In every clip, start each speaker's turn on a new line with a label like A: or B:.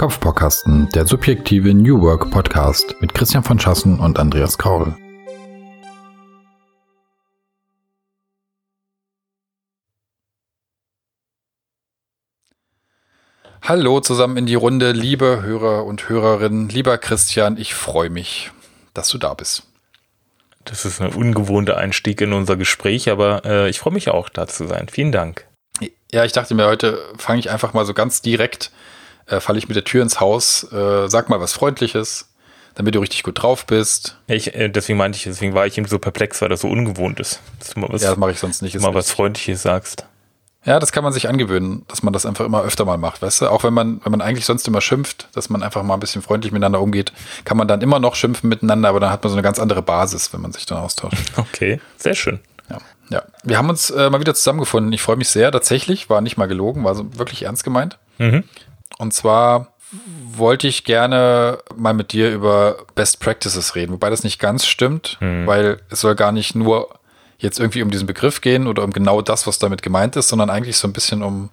A: Kopfbaukasten, der subjektive New Work Podcast mit Christian von Schassen und Andreas Kaul. Hallo zusammen in die Runde, liebe Hörer und Hörerinnen, lieber Christian, ich freue mich, dass du da bist.
B: Das ist ein ungewohnter Einstieg in unser Gespräch, aber äh, ich freue mich auch, da zu sein. Vielen Dank.
A: Ja, ich dachte mir, heute fange ich einfach mal so ganz direkt äh, falle ich mit der Tür ins Haus, äh, sag mal was Freundliches, damit du richtig gut drauf bist.
B: Ich, äh, deswegen meinte ich, deswegen war ich eben so perplex, weil das so ungewohnt ist.
A: Dass du mal was, ja, das mache ich sonst nicht.
B: Mal was Freundliches sagst.
A: Ja, das kann man sich angewöhnen, dass man das einfach immer öfter mal macht, weißt du? Auch wenn man, wenn man eigentlich sonst immer schimpft, dass man einfach mal ein bisschen freundlich miteinander umgeht, kann man dann immer noch schimpfen miteinander, aber dann hat man so eine ganz andere Basis, wenn man sich dann austauscht.
B: Okay, sehr schön.
A: Ja, ja. Wir haben uns äh, mal wieder zusammengefunden. Ich freue mich sehr. Tatsächlich, war nicht mal gelogen, war so wirklich ernst gemeint. Mhm. Und zwar wollte ich gerne mal mit dir über Best Practices reden, wobei das nicht ganz stimmt, mhm. weil es soll gar nicht nur jetzt irgendwie um diesen Begriff gehen oder um genau das, was damit gemeint ist, sondern eigentlich so ein bisschen um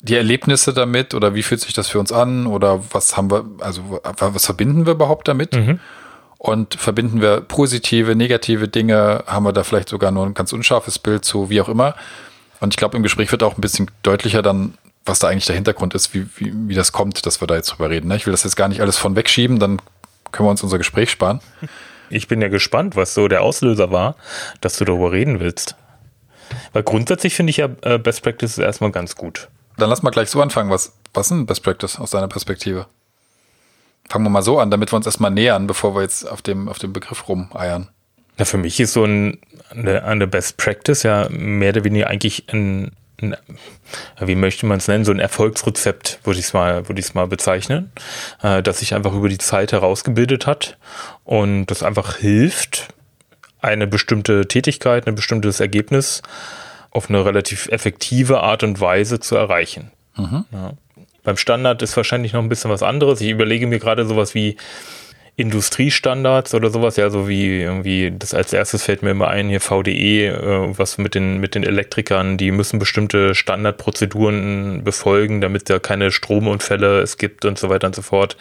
A: die Erlebnisse damit oder wie fühlt sich das für uns an oder was haben wir, also was verbinden wir überhaupt damit? Mhm. Und verbinden wir positive, negative Dinge? Haben wir da vielleicht sogar nur ein ganz unscharfes Bild zu, wie auch immer? Und ich glaube, im Gespräch wird auch ein bisschen deutlicher dann, was da eigentlich der Hintergrund ist, wie, wie, wie das kommt, dass wir da jetzt drüber reden. Ne? Ich will das jetzt gar nicht alles von wegschieben, dann können wir uns unser Gespräch sparen.
B: Ich bin ja gespannt, was so der Auslöser war, dass du darüber reden willst. Weil grundsätzlich finde ich ja äh, Best Practice erstmal ganz gut.
A: Dann lass mal gleich so anfangen. Was, was ist Best Practice aus deiner Perspektive? Fangen wir mal so an, damit wir uns erstmal nähern, bevor wir jetzt auf dem, auf dem Begriff rumeiern.
B: Na, für mich ist so ein, eine, eine Best Practice ja mehr oder weniger eigentlich ein wie möchte man es nennen, so ein Erfolgsrezept, würde ich es mal, würde ich es mal bezeichnen, äh, das sich einfach über die Zeit herausgebildet hat und das einfach hilft, eine bestimmte Tätigkeit, ein bestimmtes Ergebnis auf eine relativ effektive Art und Weise zu erreichen. Mhm. Ja. Beim Standard ist wahrscheinlich noch ein bisschen was anderes. Ich überlege mir gerade sowas wie Industriestandards oder sowas, ja, so wie irgendwie, das als erstes fällt mir immer ein, hier VDE, äh, was mit den, mit den Elektrikern, die müssen bestimmte Standardprozeduren befolgen, damit da keine Stromunfälle es gibt und so weiter und so fort.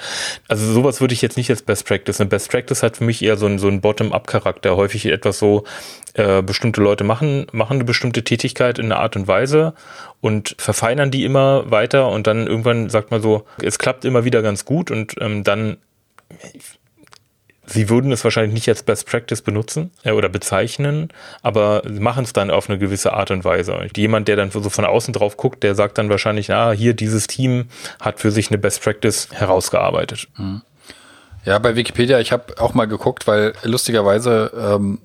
B: Also sowas würde ich jetzt nicht als Best Practice. Eine Best Practice hat für mich eher so ein, so ein Bottom-up-Charakter. Häufig etwas so, äh, bestimmte Leute machen, machen eine bestimmte Tätigkeit in einer Art und Weise und verfeinern die immer weiter und dann irgendwann sagt man so, es klappt immer wieder ganz gut und ähm, dann Sie würden es wahrscheinlich nicht als Best Practice benutzen äh, oder bezeichnen, aber sie machen es dann auf eine gewisse Art und Weise. Jemand, der dann so von außen drauf guckt, der sagt dann wahrscheinlich, ah, hier dieses Team hat für sich eine Best Practice herausgearbeitet.
A: Mhm. Ja, bei Wikipedia, ich habe auch mal geguckt, weil lustigerweise ähm,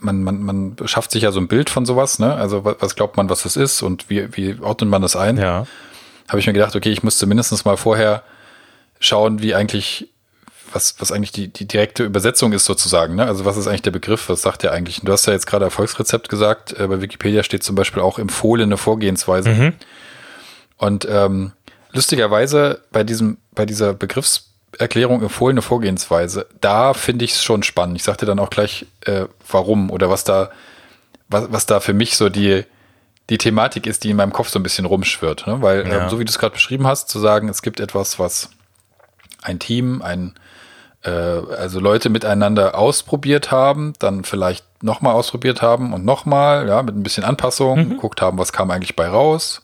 A: man, man, man schafft sich ja so ein Bild von sowas, ne? Also was glaubt man, was das ist und wie, wie ordnet man das ein?
B: Ja.
A: Habe ich mir gedacht, okay, ich muss zumindest mal vorher schauen, wie eigentlich was, was eigentlich die, die direkte Übersetzung ist sozusagen. Ne? Also was ist eigentlich der Begriff? Was sagt der eigentlich? Und du hast ja jetzt gerade Erfolgsrezept gesagt. Äh, bei Wikipedia steht zum Beispiel auch empfohlene Vorgehensweise. Mhm. Und ähm, lustigerweise bei diesem, bei dieser Begriffserklärung empfohlene Vorgehensweise, da finde ich es schon spannend. Ich sagte dann auch gleich, äh, warum oder was da, was, was da für mich so die, die Thematik ist, die in meinem Kopf so ein bisschen rumschwirrt. Ne? Weil, ja. ähm, so wie du es gerade beschrieben hast, zu sagen, es gibt etwas, was ein Team, ein äh, also Leute miteinander ausprobiert haben, dann vielleicht nochmal ausprobiert haben und nochmal, ja, mit ein bisschen Anpassung, mhm. geguckt haben, was kam eigentlich bei raus.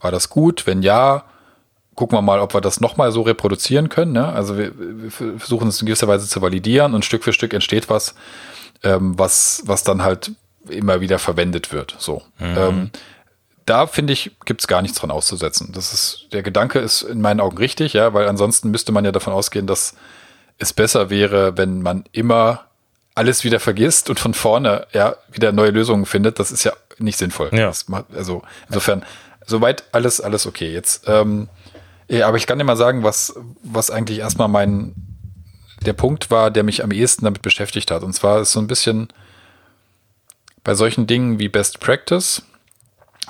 A: War das gut? Wenn ja, gucken wir mal, ob wir das nochmal so reproduzieren können. Ne? Also wir, wir, versuchen es in gewisser Weise zu validieren und Stück für Stück entsteht was, ähm, was, was dann halt immer wieder verwendet wird. So. Mhm. Ähm, da finde ich, gibt es gar nichts dran auszusetzen. Das ist, der Gedanke ist in meinen Augen richtig, ja, weil ansonsten müsste man ja davon ausgehen, dass es besser wäre, wenn man immer alles wieder vergisst und von vorne ja wieder neue Lösungen findet. Das ist ja nicht sinnvoll.
B: Ja.
A: Macht, also insofern, soweit alles, alles okay. Jetzt, ähm, ja, aber ich kann dir mal sagen, was, was eigentlich erstmal mein, der Punkt war, der mich am ehesten damit beschäftigt hat. Und zwar ist so ein bisschen bei solchen Dingen wie Best Practice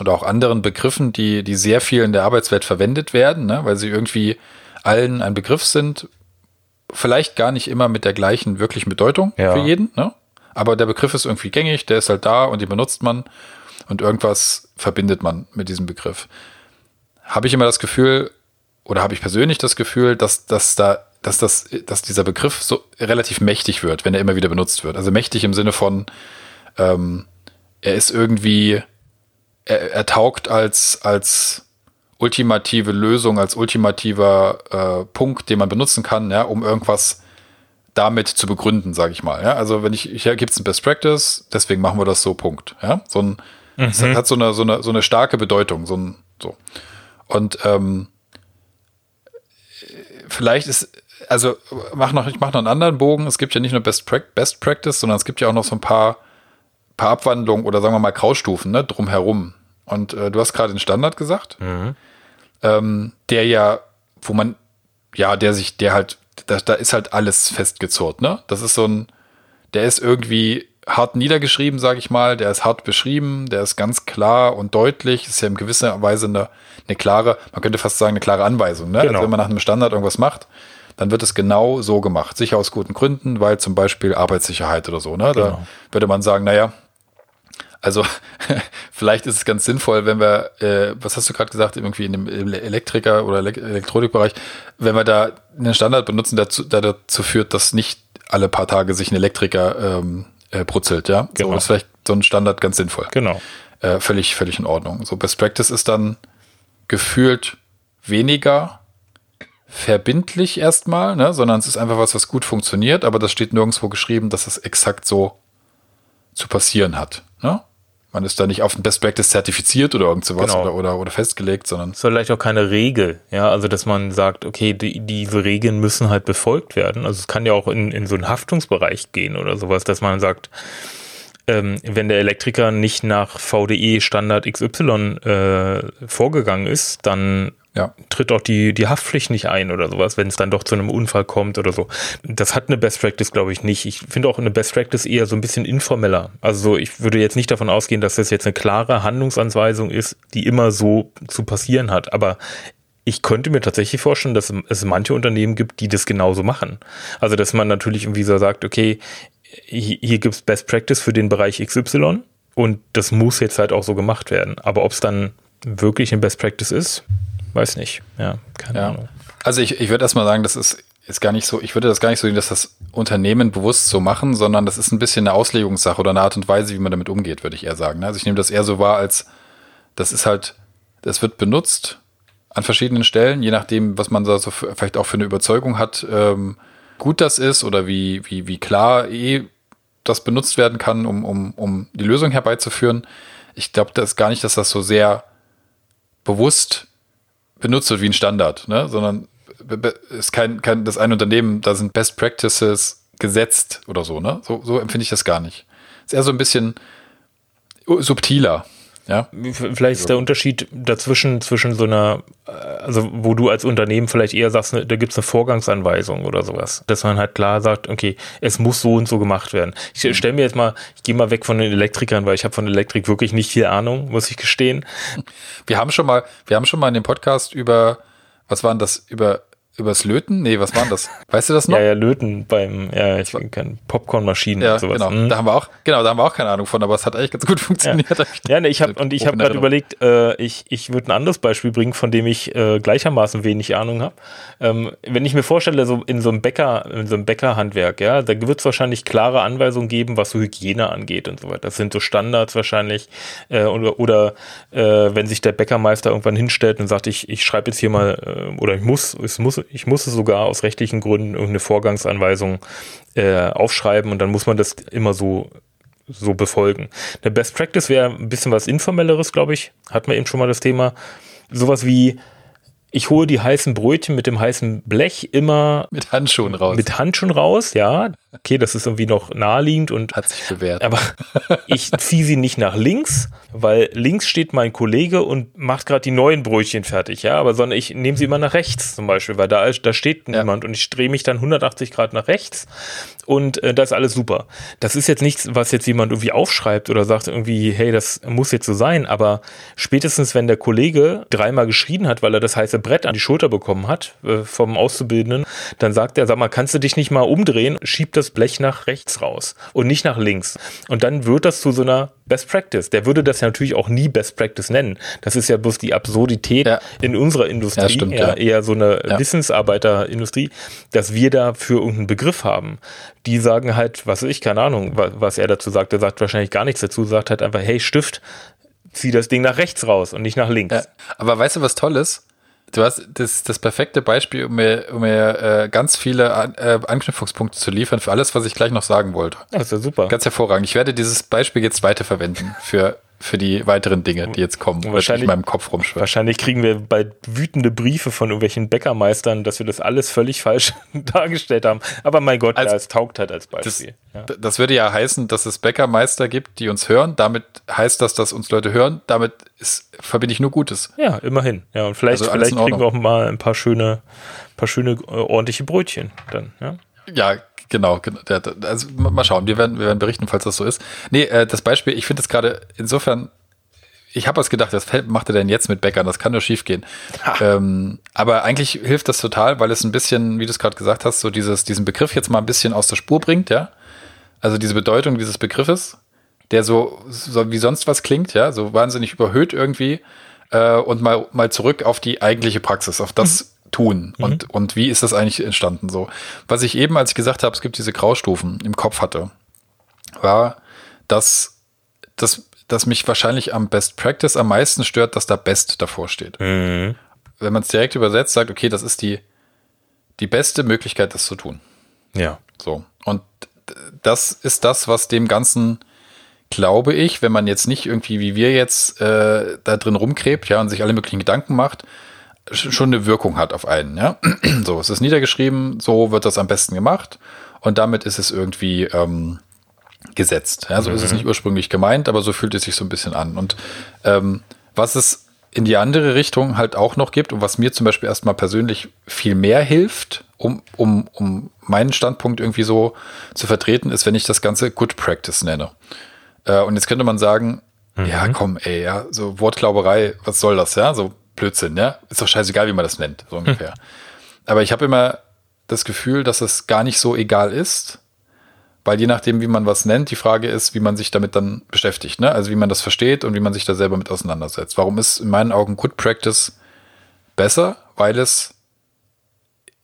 A: oder auch anderen Begriffen, die, die sehr viel in der Arbeitswelt verwendet werden, ne, weil sie irgendwie allen ein Begriff sind, vielleicht gar nicht immer mit der gleichen wirklichen Bedeutung ja. für jeden, ne? aber der Begriff ist irgendwie gängig, der ist halt da und den benutzt man und irgendwas verbindet man mit diesem Begriff. Habe ich immer das Gefühl, oder habe ich persönlich das Gefühl, dass, dass da, dass das, dass dieser Begriff so relativ mächtig wird, wenn er immer wieder benutzt wird. Also mächtig im Sinne von, ähm, er ist irgendwie, er, er taugt als, als ultimative Lösung, als ultimativer äh, Punkt, den man benutzen kann, ja, um irgendwas damit zu begründen, sage ich mal. Ja? Also wenn ich, hier gibt es ein Best Practice, deswegen machen wir das so, Punkt. Ja? So ein, mhm. Es hat so eine, so, eine, so eine starke Bedeutung, so ein, so. Und ähm, vielleicht ist, also mach noch, ich mache noch einen anderen Bogen. Es gibt ja nicht nur Best, pra Best Practice, sondern es gibt ja auch noch so ein paar, paar Abwandlungen oder sagen wir mal Graustufen ne, drumherum. Und äh, du hast gerade den Standard gesagt, mhm. Ähm, der ja, wo man, ja, der sich, der halt, da, da ist halt alles festgezurrt, ne? Das ist so ein, der ist irgendwie hart niedergeschrieben, sage ich mal, der ist hart beschrieben, der ist ganz klar und deutlich, ist ja in gewisser Weise eine, eine klare, man könnte fast sagen, eine klare Anweisung. Ne? Genau. Also wenn man nach einem Standard irgendwas macht, dann wird es genau so gemacht. Sicher aus guten Gründen, weil zum Beispiel Arbeitssicherheit oder so. Ne? Da genau. würde man sagen, naja, also vielleicht ist es ganz sinnvoll, wenn wir, äh, was hast du gerade gesagt, irgendwie in dem Elektriker- oder Elektronikbereich, wenn wir da einen Standard benutzen, der dazu, der dazu führt, dass nicht alle paar Tage sich ein Elektriker ähm, äh, brutzelt, ja. Genau. So ist vielleicht so ein Standard ganz sinnvoll.
B: Genau.
A: Äh, völlig, völlig in Ordnung. So Best Practice ist dann gefühlt weniger verbindlich erstmal, ne, sondern es ist einfach was, was gut funktioniert, aber das steht nirgendwo geschrieben, dass es exakt so zu passieren hat. Ne? Man ist da nicht auf ein Best Practice zertifiziert oder irgend sowas genau. oder, oder, oder festgelegt, sondern.
B: Es ist vielleicht auch keine Regel, ja, also dass man sagt, okay, die, diese Regeln müssen halt befolgt werden. Also es kann ja auch in, in so einen Haftungsbereich gehen oder sowas, dass man sagt, ähm, wenn der Elektriker nicht nach VDE Standard XY äh, vorgegangen ist, dann ja. tritt auch die, die Haftpflicht nicht ein oder sowas, wenn es dann doch zu einem Unfall kommt oder so. Das hat eine Best Practice, glaube ich, nicht. Ich finde auch eine Best Practice eher so ein bisschen informeller. Also ich würde jetzt nicht davon ausgehen, dass das jetzt eine klare Handlungsanweisung ist, die immer so zu passieren hat. Aber ich könnte mir tatsächlich vorstellen, dass es manche Unternehmen gibt, die das genauso machen. Also dass man natürlich irgendwie so sagt, okay, hier gibt es Best Practice für den Bereich XY und das muss jetzt halt auch so gemacht werden. Aber ob es dann wirklich ein Best Practice ist, weiß nicht. Ja, keine ja. Ahnung.
A: Also ich, ich würde erstmal sagen, das ist jetzt gar nicht so, ich würde das gar nicht so sehen, dass das Unternehmen bewusst so machen, sondern das ist ein bisschen eine Auslegungssache oder eine Art und Weise, wie man damit umgeht, würde ich eher sagen. Also ich nehme das eher so wahr, als das ist halt, das wird benutzt an verschiedenen Stellen, je nachdem, was man da so vielleicht auch für eine Überzeugung hat, ähm, gut das ist oder wie, wie, wie klar eh das benutzt werden kann, um, um, um die Lösung herbeizuführen. Ich glaube das gar nicht, dass das so sehr bewusst benutzt wird wie ein Standard, ne? sondern ist kein, kein, das ein Unternehmen, da sind Best Practices gesetzt oder so, ne? So, so empfinde ich das gar nicht. Ist eher so ein bisschen subtiler. Ja.
B: Vielleicht ist der Unterschied dazwischen, zwischen so einer, äh, also wo du als Unternehmen vielleicht eher sagst, ne, da gibt es eine Vorgangsanweisung oder sowas. Dass man halt klar sagt, okay, es muss so und so gemacht werden. Ich mhm. stelle mir jetzt mal, ich gehe mal weg von den Elektrikern, weil ich habe von Elektrik wirklich nicht viel Ahnung, muss ich gestehen.
A: Wir haben schon mal, wir haben schon mal in dem Podcast über, was waren das, über Übers Löten? Nee, was war denn das? Weißt du das noch?
B: ja, ja, Löten beim, ja, ich kann Popcornmaschinen
A: ja, und sowas. Genau. Mhm. Da haben wir auch, genau, da haben wir auch keine Ahnung von, aber es hat eigentlich ganz gut funktioniert.
B: Ja, ja nee, ich habe und ich habe gerade überlegt, äh, ich, ich würde ein anderes Beispiel bringen, von dem ich äh, gleichermaßen wenig Ahnung habe. Ähm, wenn ich mir vorstelle, so in so einem Bäcker, in so einem Bäckerhandwerk, ja, da wird es wahrscheinlich klare Anweisungen geben, was so Hygiene angeht und so weiter. Das sind so Standards wahrscheinlich. Äh, oder oder äh, wenn sich der Bäckermeister irgendwann hinstellt und sagt, ich, ich schreibe jetzt hier mal, äh, oder ich muss, es muss ich musste sogar aus rechtlichen Gründen irgendeine Vorgangsanweisung äh, aufschreiben und dann muss man das immer so so befolgen. Eine Best Practice wäre ein bisschen was informelleres, glaube ich. Hat man eben schon mal das Thema. Sowas wie ich hole die heißen Brötchen mit dem heißen Blech immer
A: mit Handschuhen raus.
B: Mit Handschuhen raus, ja. Okay, das ist irgendwie noch naheliegend und
A: hat sich bewährt.
B: Aber ich ziehe sie nicht nach links, weil links steht mein Kollege und macht gerade die neuen Brötchen fertig, ja. Aber sondern ich nehme sie immer nach rechts zum Beispiel, weil da, da steht ja. niemand und ich drehe mich dann 180 Grad nach rechts und äh, da ist alles super. Das ist jetzt nichts, was jetzt jemand irgendwie aufschreibt oder sagt irgendwie, hey, das muss jetzt so sein. Aber spätestens, wenn der Kollege dreimal geschrien hat, weil er das heiße Brett an die Schulter bekommen hat äh, vom Auszubildenden, dann sagt er, sag mal, kannst du dich nicht mal umdrehen? Schiebt das Blech nach rechts raus und nicht nach links. Und dann wird das zu so einer Best Practice. Der würde das ja natürlich auch nie Best Practice nennen. Das ist ja bloß die Absurdität ja. in unserer Industrie, ja, stimmt, eher, eher, so eine Wissensarbeiterindustrie, dass wir dafür irgendeinen Begriff haben. Die sagen halt, was ich, keine Ahnung, was er dazu sagt. Er sagt wahrscheinlich gar nichts dazu, sagt halt einfach, hey Stift, zieh das Ding nach rechts raus und nicht nach links.
A: aber weißt du, was toll ist? Du hast das, das perfekte Beispiel, um mir, um mir äh, ganz viele An äh, Anknüpfungspunkte zu liefern für alles, was ich gleich noch sagen wollte.
B: Das ist ja super.
A: Ganz hervorragend. Ich werde dieses Beispiel jetzt weiterverwenden für für die weiteren Dinge, die jetzt kommen,
B: wahrscheinlich in meinem Kopf rumschwirren. Wahrscheinlich kriegen wir bald wütende Briefe von irgendwelchen Bäckermeistern, dass wir das alles völlig falsch dargestellt haben. Aber mein Gott, also, ja, es taugt halt als Beispiel.
A: Das, ja. das würde ja heißen, dass es Bäckermeister gibt, die uns hören. Damit heißt das, dass uns Leute hören. Damit ist, verbinde ich nur Gutes.
B: Ja, immerhin. Ja, und vielleicht, also vielleicht kriegen wir auch mal ein paar schöne, paar schöne äh, ordentliche Brötchen dann. Ja,
A: ja Genau, also mal schauen, wir werden, wir werden berichten, falls das so ist. Nee, äh, das Beispiel, ich finde es gerade insofern, ich habe was gedacht, was macht er denn jetzt mit Bäckern? Das kann nur schief gehen. Ähm, aber eigentlich hilft das total, weil es ein bisschen, wie du es gerade gesagt hast, so dieses, diesen Begriff jetzt mal ein bisschen aus der Spur bringt, ja. Also diese Bedeutung dieses Begriffes, der so, so wie sonst was klingt, ja, so wahnsinnig überhöht irgendwie, äh, und mal, mal zurück auf die eigentliche Praxis, auf das, mhm tun mhm. und, und wie ist das eigentlich entstanden so. Was ich eben, als ich gesagt habe, es gibt diese Graustufen im Kopf hatte, war, dass, dass, dass mich wahrscheinlich am Best Practice am meisten stört, dass da Best davor steht. Mhm. Wenn man es direkt übersetzt, sagt, okay, das ist die, die beste Möglichkeit, das zu tun.
B: Ja.
A: So. Und das ist das, was dem Ganzen, glaube ich, wenn man jetzt nicht irgendwie wie wir jetzt äh, da drin rumkrebt, ja, und sich alle möglichen Gedanken macht, schon eine Wirkung hat auf einen. Ja? So, es ist niedergeschrieben, so wird das am besten gemacht und damit ist es irgendwie ähm, gesetzt. Ja? So mhm. ist es mhm. nicht ursprünglich gemeint, aber so fühlt es sich so ein bisschen an. Und ähm, was es in die andere Richtung halt auch noch gibt und was mir zum Beispiel erstmal persönlich viel mehr hilft, um, um, um meinen Standpunkt irgendwie so zu vertreten, ist, wenn ich das Ganze Good Practice nenne. Äh, und jetzt könnte man sagen, mhm. ja, komm, ey, ja, so Wortglauberei, was soll das, ja? So Blödsinn, ja? Ist doch scheißegal, wie man das nennt, so ungefähr. Hm. Aber ich habe immer das Gefühl, dass es gar nicht so egal ist, weil je nachdem, wie man was nennt, die Frage ist, wie man sich damit dann beschäftigt, ne? Also wie man das versteht und wie man sich da selber mit auseinandersetzt. Warum ist in meinen Augen Good Practice besser? Weil es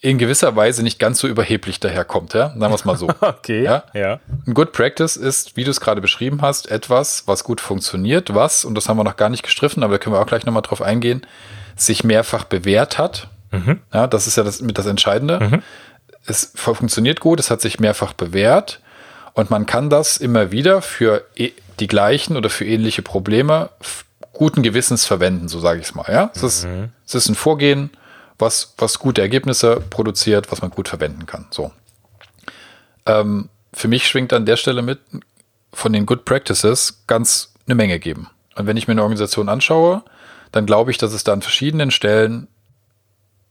A: in gewisser Weise nicht ganz so überheblich daherkommt, ja? Sagen wir es mal so.
B: okay. Ja? ja.
A: Ein Good Practice ist, wie du es gerade beschrieben hast, etwas, was gut funktioniert, was, und das haben wir noch gar nicht gestriffen, aber da können wir auch gleich nochmal drauf eingehen, sich mehrfach bewährt hat. Mhm. Ja, das ist ja das, mit das Entscheidende. Mhm. Es funktioniert gut, es hat sich mehrfach bewährt und man kann das immer wieder für e, die gleichen oder für ähnliche Probleme guten Gewissens verwenden, so sage ich es mal. Ja? Es, mhm. ist, es ist ein Vorgehen, was, was gute Ergebnisse produziert, was man gut verwenden kann. So. Ähm, für mich schwingt an der Stelle mit von den Good Practices ganz eine Menge geben. Und wenn ich mir eine Organisation anschaue, dann glaube ich, dass es da an verschiedenen Stellen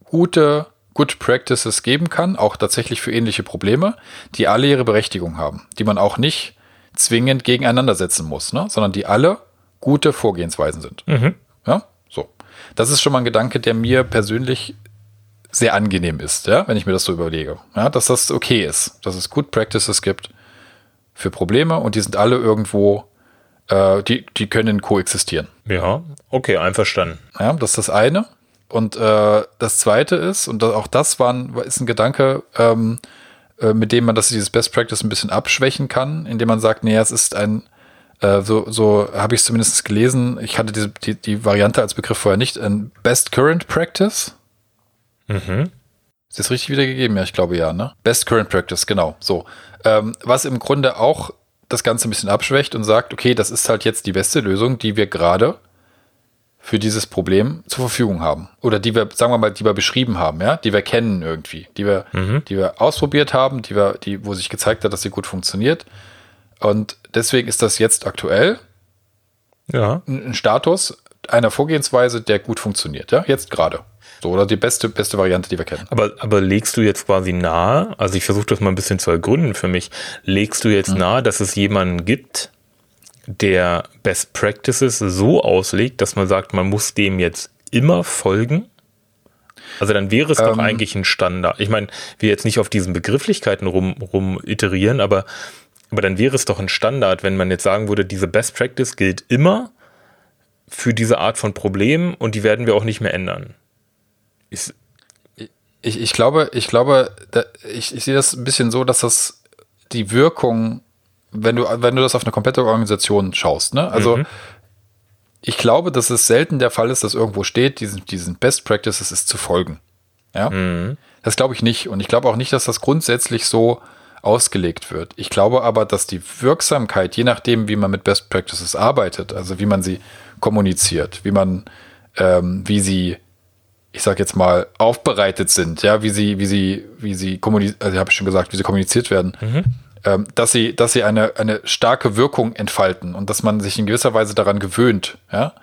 A: gute Good Practices geben kann, auch tatsächlich für ähnliche Probleme, die alle ihre Berechtigung haben, die man auch nicht zwingend gegeneinander setzen muss, ne? sondern die alle gute Vorgehensweisen sind. Mhm. Das ist schon mal ein Gedanke, der mir persönlich sehr angenehm ist, ja, wenn ich mir das so überlege. Ja, dass das okay ist, dass es Good Practices gibt für Probleme und die sind alle irgendwo, äh, die, die können koexistieren.
B: Ja, okay, einverstanden.
A: Ja, das ist das eine. Und äh, das zweite ist, und auch das war ein, ist ein Gedanke, ähm, äh, mit dem man das dieses Best Practice ein bisschen abschwächen kann, indem man sagt, nee, es ist ein so, so habe ich es zumindest gelesen. Ich hatte diese, die, die Variante als Begriff vorher nicht. Ein Best Current Practice. Mhm. Ist das richtig wiedergegeben? Ja, ich glaube ja, ne? Best Current Practice, genau. So. Ähm, was im Grunde auch das Ganze ein bisschen abschwächt und sagt, okay, das ist halt jetzt die beste Lösung, die wir gerade für dieses Problem zur Verfügung haben. Oder die wir, sagen wir mal, die wir beschrieben haben, ja, die wir kennen irgendwie, die wir, mhm. die wir ausprobiert haben, die wir, die, wo sich gezeigt hat, dass sie gut funktioniert. Und deswegen ist das jetzt aktuell
B: ja.
A: ein Status einer Vorgehensweise, der gut funktioniert, ja, jetzt gerade. So, oder die beste, beste Variante, die wir kennen.
B: Aber, aber legst du jetzt quasi nahe, also ich versuche das mal ein bisschen zu ergründen für mich, legst du jetzt mhm. nahe, dass es jemanden gibt, der Best Practices so auslegt, dass man sagt, man muss dem jetzt immer folgen? Also dann wäre es ähm, doch eigentlich ein Standard. Ich meine, wir jetzt nicht auf diesen Begrifflichkeiten rum, rum iterieren, aber, aber dann wäre es doch ein Standard, wenn man jetzt sagen würde, diese Best Practice gilt immer für diese Art von Problemen und die werden wir auch nicht mehr ändern.
A: Ist, ich, ich glaube, ich glaube, da, ich, ich sehe das ein bisschen so, dass das die Wirkung, wenn du, wenn du das auf eine komplette Organisation schaust, ne? Also mhm. ich glaube, dass es selten der Fall ist, dass irgendwo steht, diesen, diesen Best Practices ist zu folgen. Ja. Mhm. Das glaube ich nicht. Und ich glaube auch nicht, dass das grundsätzlich so ausgelegt wird. Ich glaube aber, dass die Wirksamkeit, je nachdem, wie man mit Best Practices arbeitet, also wie man sie kommuniziert, wie man, ähm, wie sie ich sag jetzt mal, aufbereitet sind, ja, wie sie, wie sie, wie sie kommuniziert, also habe ich schon gesagt, wie sie kommuniziert werden, mhm. ähm, dass sie, dass sie eine, eine starke Wirkung entfalten und dass man sich in gewisser Weise daran gewöhnt, ja,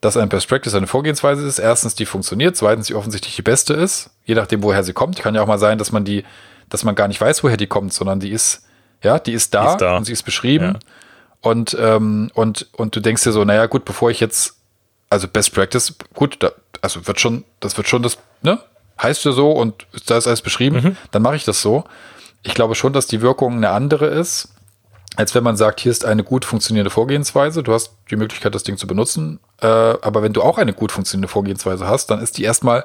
A: dass ein Best Practice eine Vorgehensweise ist. Erstens, die funktioniert, zweitens, die offensichtlich die beste ist, je nachdem, woher sie kommt. Kann ja auch mal sein, dass man die, dass man gar nicht weiß, woher die kommt, sondern die ist, ja, die ist da, ist da. und sie ist beschrieben. Ja. Und, ähm, und, und du denkst dir so, naja, gut, bevor ich jetzt also Best Practice, gut, da, also wird schon, das wird schon das, ne? Heißt ja so und da ist alles beschrieben, mhm. dann mache ich das so. Ich glaube schon, dass die Wirkung eine andere ist, als wenn man sagt, hier ist eine gut funktionierende Vorgehensweise. Du hast die Möglichkeit, das Ding zu benutzen. Äh, aber wenn du auch eine gut funktionierende Vorgehensweise hast, dann ist die erstmal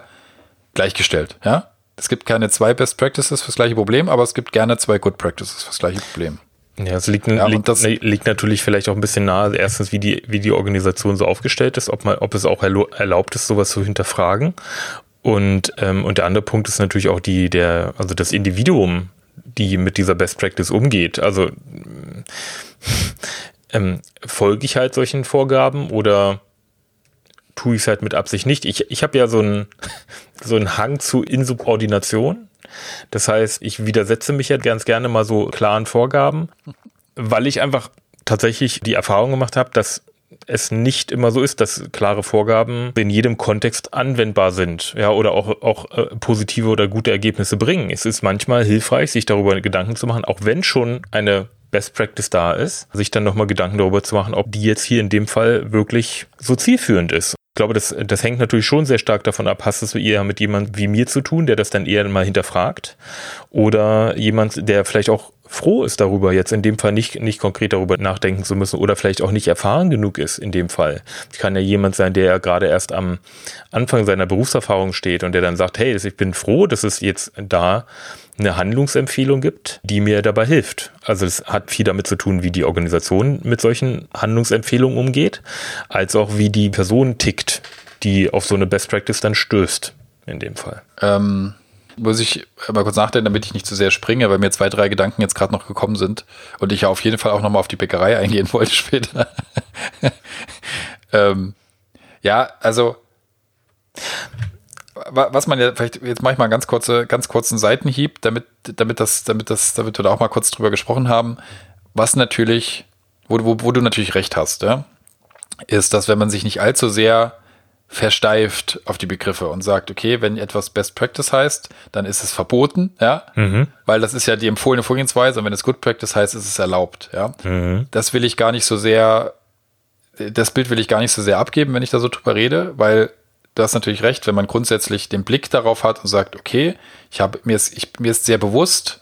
A: gleichgestellt. Ja? Es gibt keine zwei Best Practices fürs gleiche Problem, aber es gibt gerne zwei Good Practices fürs gleiche Problem.
B: Ja, es liegt, ja, liegt, liegt, natürlich vielleicht auch ein bisschen nahe, erstens, wie die, wie die Organisation so aufgestellt ist, ob, man, ob es auch erlaubt ist, sowas zu hinterfragen. Und, ähm, und der andere Punkt ist natürlich auch die, der, also das Individuum, die mit dieser Best Practice umgeht. Also ähm, folge ich halt solchen Vorgaben oder tue ich es halt mit Absicht nicht? Ich, ich habe ja so einen so einen Hang zu Insubordination. Das heißt, ich widersetze mich ja ganz gerne mal so klaren Vorgaben, weil ich einfach tatsächlich die Erfahrung gemacht habe, dass es nicht immer so ist, dass klare Vorgaben in jedem Kontext anwendbar sind, ja, oder auch, auch äh, positive oder gute Ergebnisse bringen. Es ist manchmal hilfreich, sich darüber Gedanken zu machen, auch wenn schon eine Best Practice da ist, sich dann nochmal Gedanken darüber zu machen, ob die jetzt hier in dem Fall wirklich so zielführend ist. Ich glaube, das, das hängt natürlich schon sehr stark davon ab, hast es eher mit jemandem wie mir zu tun, der das dann eher mal hinterfragt oder jemand, der vielleicht auch froh ist darüber, jetzt in dem Fall nicht, nicht konkret darüber nachdenken zu müssen oder vielleicht auch nicht erfahren genug ist in dem Fall. Es kann ja jemand sein, der ja gerade erst am Anfang seiner Berufserfahrung steht und der dann sagt, hey, ich bin froh, dass es jetzt da eine Handlungsempfehlung gibt, die mir dabei hilft. Also es hat viel damit zu tun, wie die Organisation mit solchen Handlungsempfehlungen umgeht, als auch wie die Person tickt, die auf so eine Best Practice dann stößt, in dem Fall.
A: Ähm, muss ich mal kurz nachdenken, damit ich nicht zu sehr springe, weil mir zwei, drei Gedanken jetzt gerade noch gekommen sind und ich ja auf jeden Fall auch nochmal auf die Bäckerei eingehen wollte später. ähm, ja, also was man ja vielleicht jetzt mache ich mal ganz kurze, ganz kurzen Seitenhieb, damit, damit das, damit das, damit wir da auch mal kurz drüber gesprochen haben. Was natürlich, wo, wo, wo du natürlich recht hast, ja, ist, dass wenn man sich nicht allzu sehr versteift auf die Begriffe und sagt, okay, wenn etwas Best Practice heißt, dann ist es verboten, ja, mhm. weil das ist ja die empfohlene Vorgehensweise und wenn es Good Practice heißt, ist es erlaubt, ja. Mhm. Das will ich gar nicht so sehr, das Bild will ich gar nicht so sehr abgeben, wenn ich da so drüber rede, weil du hast natürlich recht, wenn man grundsätzlich den Blick darauf hat und sagt, okay, ich habe mir ist, ich, mir ist sehr bewusst,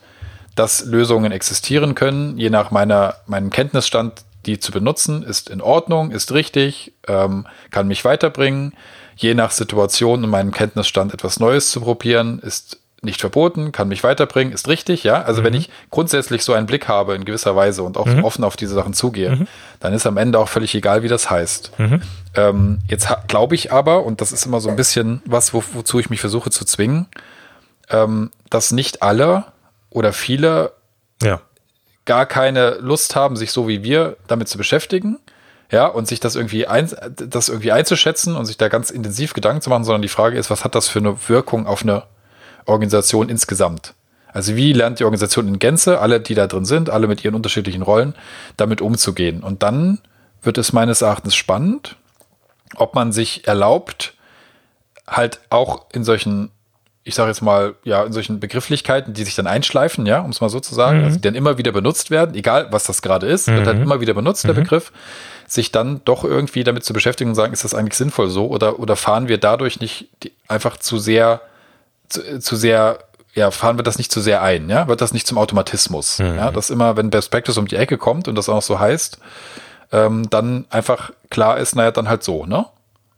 A: dass Lösungen existieren können, je nach meiner, meinem Kenntnisstand die zu benutzen, ist in Ordnung, ist richtig, ähm, kann mich weiterbringen. Je nach Situation und meinem Kenntnisstand etwas Neues zu probieren, ist nicht verboten, kann mich weiterbringen, ist richtig, ja. Also mhm. wenn ich grundsätzlich so einen Blick habe in gewisser Weise und auch mhm. offen auf diese Sachen zugehe, mhm. dann ist am Ende auch völlig egal, wie das heißt. Mhm. Ähm, jetzt glaube ich aber, und das ist immer so ein bisschen was, wo, wozu ich mich versuche zu zwingen, ähm, dass nicht alle oder viele ja gar keine Lust haben, sich so wie wir damit zu beschäftigen, ja, und sich das irgendwie, ein, das irgendwie einzuschätzen und sich da ganz intensiv Gedanken zu machen, sondern die Frage ist, was hat das für eine Wirkung auf eine Organisation insgesamt? Also wie lernt die Organisation in Gänze, alle, die da drin sind, alle mit ihren unterschiedlichen Rollen, damit umzugehen? Und dann wird es meines Erachtens spannend, ob man sich erlaubt, halt auch in solchen ich sage jetzt mal, ja, in solchen Begrifflichkeiten, die sich dann einschleifen, ja, um es mal so zu sagen, mhm. also die dann immer wieder benutzt werden, egal was das gerade ist, mhm. wird dann immer wieder benutzt, der mhm. Begriff, sich dann doch irgendwie damit zu beschäftigen und sagen, ist das eigentlich sinnvoll so oder, oder fahren wir dadurch nicht die, einfach zu sehr zu, zu sehr, ja, fahren wir das nicht zu sehr ein, ja, wird das nicht zum Automatismus. Mhm. Ja, dass immer, wenn Best Practice um die Ecke kommt und das auch so heißt, ähm, dann einfach klar ist, naja, dann halt so, ne?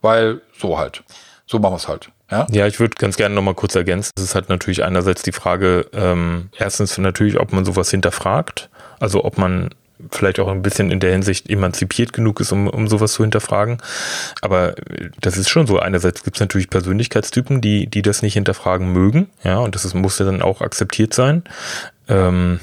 A: Weil so halt. So machen wir es halt. Ja,
B: ja ich würde ganz gerne nochmal kurz ergänzen. Es ist halt natürlich einerseits die Frage, ähm, erstens natürlich, ob man sowas hinterfragt. Also ob man vielleicht auch ein bisschen in der Hinsicht emanzipiert genug ist, um, um sowas zu hinterfragen. Aber das ist schon so. Einerseits gibt es natürlich Persönlichkeitstypen, die, die das nicht hinterfragen mögen. Ja, und das ist, muss ja dann auch akzeptiert sein. Ähm,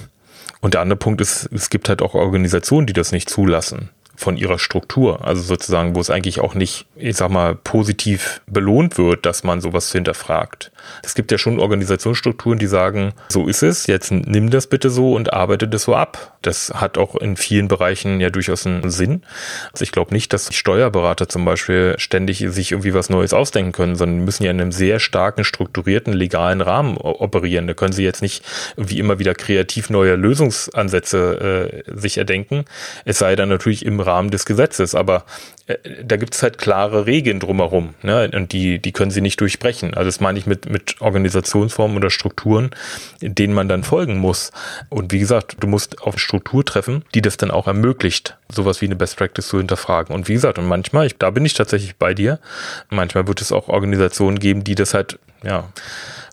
B: und der andere Punkt ist, es gibt halt auch Organisationen, die das nicht zulassen von ihrer Struktur. Also sozusagen, wo es eigentlich auch nicht, ich sag mal, positiv belohnt wird, dass man sowas hinterfragt. Es gibt ja schon Organisationsstrukturen, die sagen, so ist es, jetzt nimm das bitte so und arbeite das so ab. Das hat auch in vielen Bereichen ja durchaus einen Sinn. Also ich glaube nicht, dass Steuerberater zum Beispiel ständig sich irgendwie was Neues ausdenken können, sondern müssen ja in einem sehr starken, strukturierten, legalen Rahmen operieren. Da können sie jetzt nicht wie immer wieder kreativ neue Lösungsansätze äh, sich erdenken. Es sei dann natürlich im Rahmen des Gesetzes, aber äh, da gibt es halt klare Regeln drumherum, ne? Und die, die können sie nicht durchbrechen. Also das meine ich mit, mit Organisationsformen oder Strukturen, denen man dann folgen muss. Und wie gesagt, du musst auf Struktur treffen, die das dann auch ermöglicht, sowas wie eine Best Practice zu hinterfragen. Und wie gesagt, und manchmal, ich, da bin ich tatsächlich bei dir, manchmal wird es auch Organisationen geben, die das halt, ja,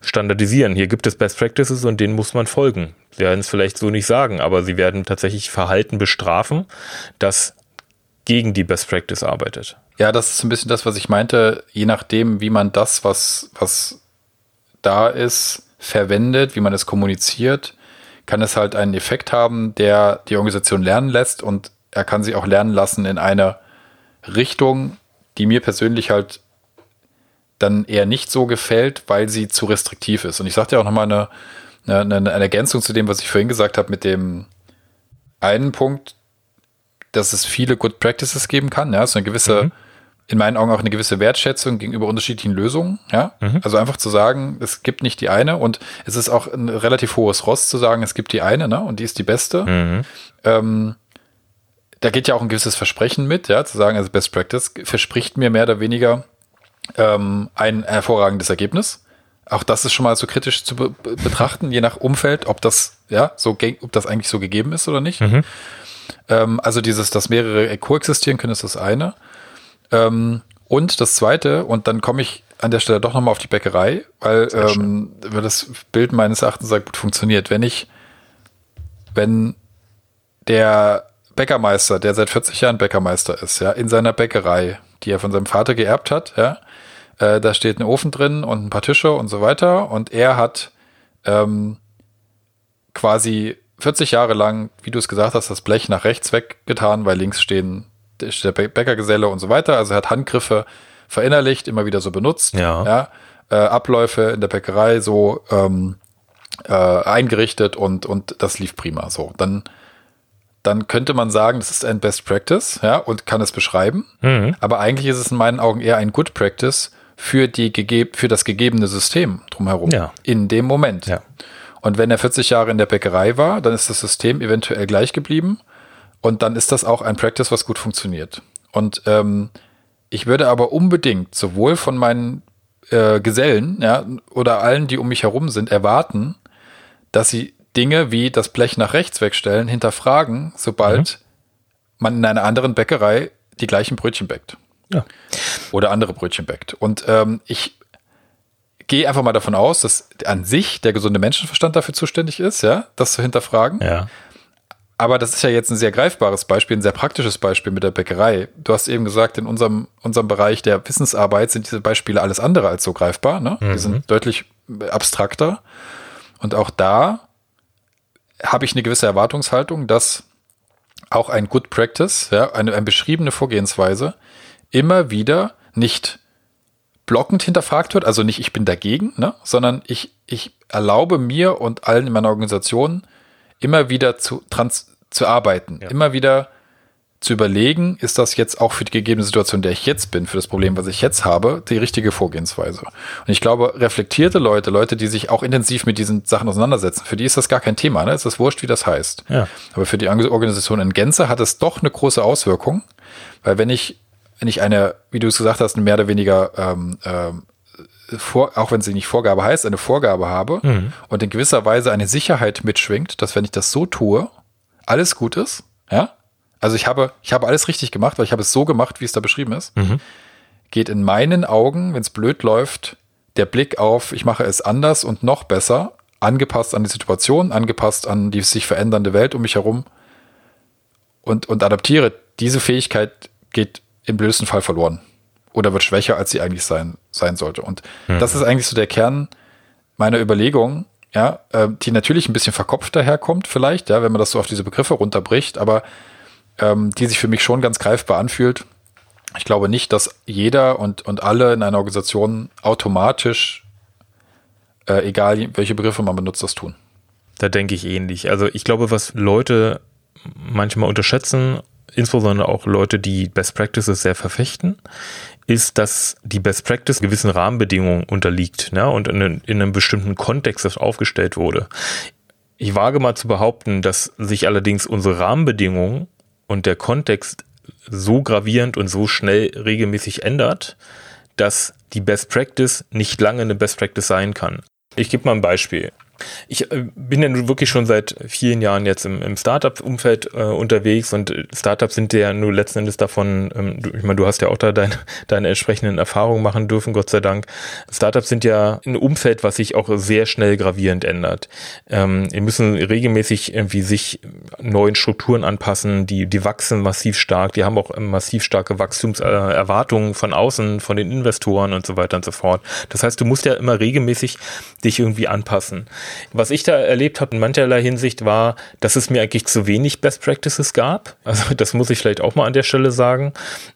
B: standardisieren. Hier gibt es Best Practices und denen muss man folgen. Sie werden es vielleicht so nicht sagen, aber sie werden tatsächlich Verhalten bestrafen, das gegen die Best Practice arbeitet.
A: Ja, das ist ein bisschen das, was ich meinte. Je nachdem, wie man das, was, was da ist, verwendet, wie man es kommuniziert, kann es halt einen Effekt haben, der die Organisation lernen lässt und er kann sie auch lernen lassen in eine Richtung, die mir persönlich halt dann eher nicht so gefällt, weil sie zu restriktiv ist. Und ich sagte ja auch nochmal eine, eine, eine Ergänzung zu dem, was ich vorhin gesagt habe, mit dem einen Punkt, dass es viele Good Practices geben kann. Ja, so eine gewisse, mhm. in meinen Augen auch eine gewisse Wertschätzung gegenüber unterschiedlichen Lösungen. Ja, mhm. also einfach zu sagen, es gibt nicht die eine und es ist auch ein relativ hohes Ross zu sagen, es gibt die eine, ne, und die ist die beste. Mhm. Ähm, da geht ja auch ein gewisses Versprechen mit, ja, zu sagen, also Best Practice verspricht mir mehr oder weniger ähm, ein hervorragendes Ergebnis. Auch das ist schon mal so kritisch zu be betrachten, je nach Umfeld, ob das, ja, so, ob das eigentlich so gegeben ist oder nicht. Mhm. Ähm, also dieses, dass mehrere koexistieren können, ist das eine. Ähm, und das zweite, und dann komme ich an der Stelle doch nochmal auf die Bäckerei, weil, ähm, weil das Bild meines Erachtens sehr gut funktioniert. Wenn ich, wenn der Bäckermeister, der seit 40 Jahren Bäckermeister ist, ja, in seiner Bäckerei, die er von seinem Vater geerbt hat, ja, äh, da steht ein Ofen drin und ein paar Tische und so weiter, und er hat ähm, quasi 40 Jahre lang, wie du es gesagt hast, das Blech nach rechts weggetan, weil links stehen der Bäckergeselle und so weiter. Also er hat Handgriffe verinnerlicht, immer wieder so benutzt.
B: Ja.
A: ja äh, Abläufe in der Bäckerei so ähm, äh, eingerichtet und, und das lief prima. So, dann, dann könnte man sagen, das ist ein Best Practice, ja, und kann es beschreiben. Mhm. Aber eigentlich ist es in meinen Augen eher ein Good Practice für die gegeb für das gegebene System drumherum.
B: Ja.
A: In dem Moment.
B: Ja.
A: Und wenn er 40 Jahre in der Bäckerei war, dann ist das System eventuell gleich geblieben. Und dann ist das auch ein Practice, was gut funktioniert. Und ähm, ich würde aber unbedingt sowohl von meinen äh, Gesellen ja, oder allen, die um mich herum sind, erwarten, dass sie Dinge wie das Blech nach rechts wegstellen, hinterfragen, sobald mhm. man in einer anderen Bäckerei die gleichen Brötchen bäckt.
B: Ja.
A: Oder andere Brötchen bäckt. Und ähm, ich gehe einfach mal davon aus, dass an sich der gesunde Menschenverstand dafür zuständig ist, ja, das zu hinterfragen.
B: Ja.
A: Aber das ist ja jetzt ein sehr greifbares Beispiel, ein sehr praktisches Beispiel mit der Bäckerei. Du hast eben gesagt, in unserem, unserem Bereich der Wissensarbeit sind diese Beispiele alles andere als so greifbar. Ne? Mhm. Die sind deutlich abstrakter. Und auch da habe ich eine gewisse Erwartungshaltung, dass auch ein Good Practice, ja, eine, eine beschriebene Vorgehensweise, immer wieder nicht blockend hinterfragt wird, also nicht ich bin dagegen, ne, sondern ich, ich erlaube mir und allen in meiner Organisation immer wieder zu, trans, zu arbeiten, ja. immer wieder zu überlegen, ist das jetzt auch für die gegebene Situation, in der ich jetzt bin, für das Problem, was ich jetzt habe, die richtige Vorgehensweise. Und ich glaube, reflektierte Leute, Leute, die sich auch intensiv mit diesen Sachen auseinandersetzen, für die ist das gar kein Thema, ne? Es ist wurscht, wie das heißt.
B: Ja.
A: Aber für die Organisation in Gänze hat es doch eine große Auswirkung, weil wenn ich wenn ich eine, wie du es gesagt hast, eine mehr oder weniger ähm, ähm, vor, auch wenn sie nicht Vorgabe heißt, eine Vorgabe habe mhm. und in gewisser Weise eine Sicherheit mitschwingt, dass wenn ich das so tue, alles gut ist, ja. Also ich habe, ich habe alles richtig gemacht, weil ich habe es so gemacht, wie es da beschrieben ist. Mhm. Geht in meinen Augen, wenn es blöd läuft, der Blick auf, ich mache es anders und noch besser, angepasst an die Situation, angepasst an die sich verändernde Welt um mich herum und, und adaptiere. Diese Fähigkeit geht im blödesten Fall verloren oder wird schwächer, als sie eigentlich sein, sein sollte. Und mhm. das ist eigentlich so der Kern meiner Überlegung, ja, äh, die natürlich ein bisschen verkopft daherkommt, vielleicht, ja, wenn man das so auf diese Begriffe runterbricht, aber ähm, die sich für mich schon ganz greifbar anfühlt. Ich glaube nicht, dass jeder und, und alle in einer Organisation automatisch, äh, egal welche Begriffe man benutzt, das tun.
B: Da denke ich ähnlich. Also ich glaube, was Leute manchmal unterschätzen, insbesondere auch Leute, die Best Practices sehr verfechten, ist, dass die Best Practice gewissen Rahmenbedingungen unterliegt ne, und in, in einem bestimmten Kontext aufgestellt wurde. Ich wage mal zu behaupten, dass sich allerdings unsere Rahmenbedingungen und der Kontext so gravierend und so schnell regelmäßig ändert, dass die Best Practice nicht lange eine Best Practice sein kann. Ich gebe mal ein Beispiel. Ich äh, bin ja nun wirklich schon seit vielen Jahren jetzt im, im Startup-Umfeld äh, unterwegs und Startups sind ja nur letzten Endes davon, ähm, du, ich meine, du hast ja auch da dein, deine entsprechenden Erfahrungen machen dürfen, Gott sei Dank. Startups sind ja ein Umfeld, was sich auch sehr schnell gravierend ändert. Ähm, wir müssen regelmäßig irgendwie sich neuen Strukturen anpassen, die, die wachsen massiv stark, die haben auch massiv starke Wachstumserwartungen von außen, von den Investoren und so weiter und so fort. Das heißt, du musst ja immer regelmäßig dich irgendwie anpassen. Was ich da erlebt habe in mancherlei Hinsicht war, dass es mir eigentlich zu wenig Best Practices gab. Also das muss ich vielleicht auch mal an der Stelle sagen.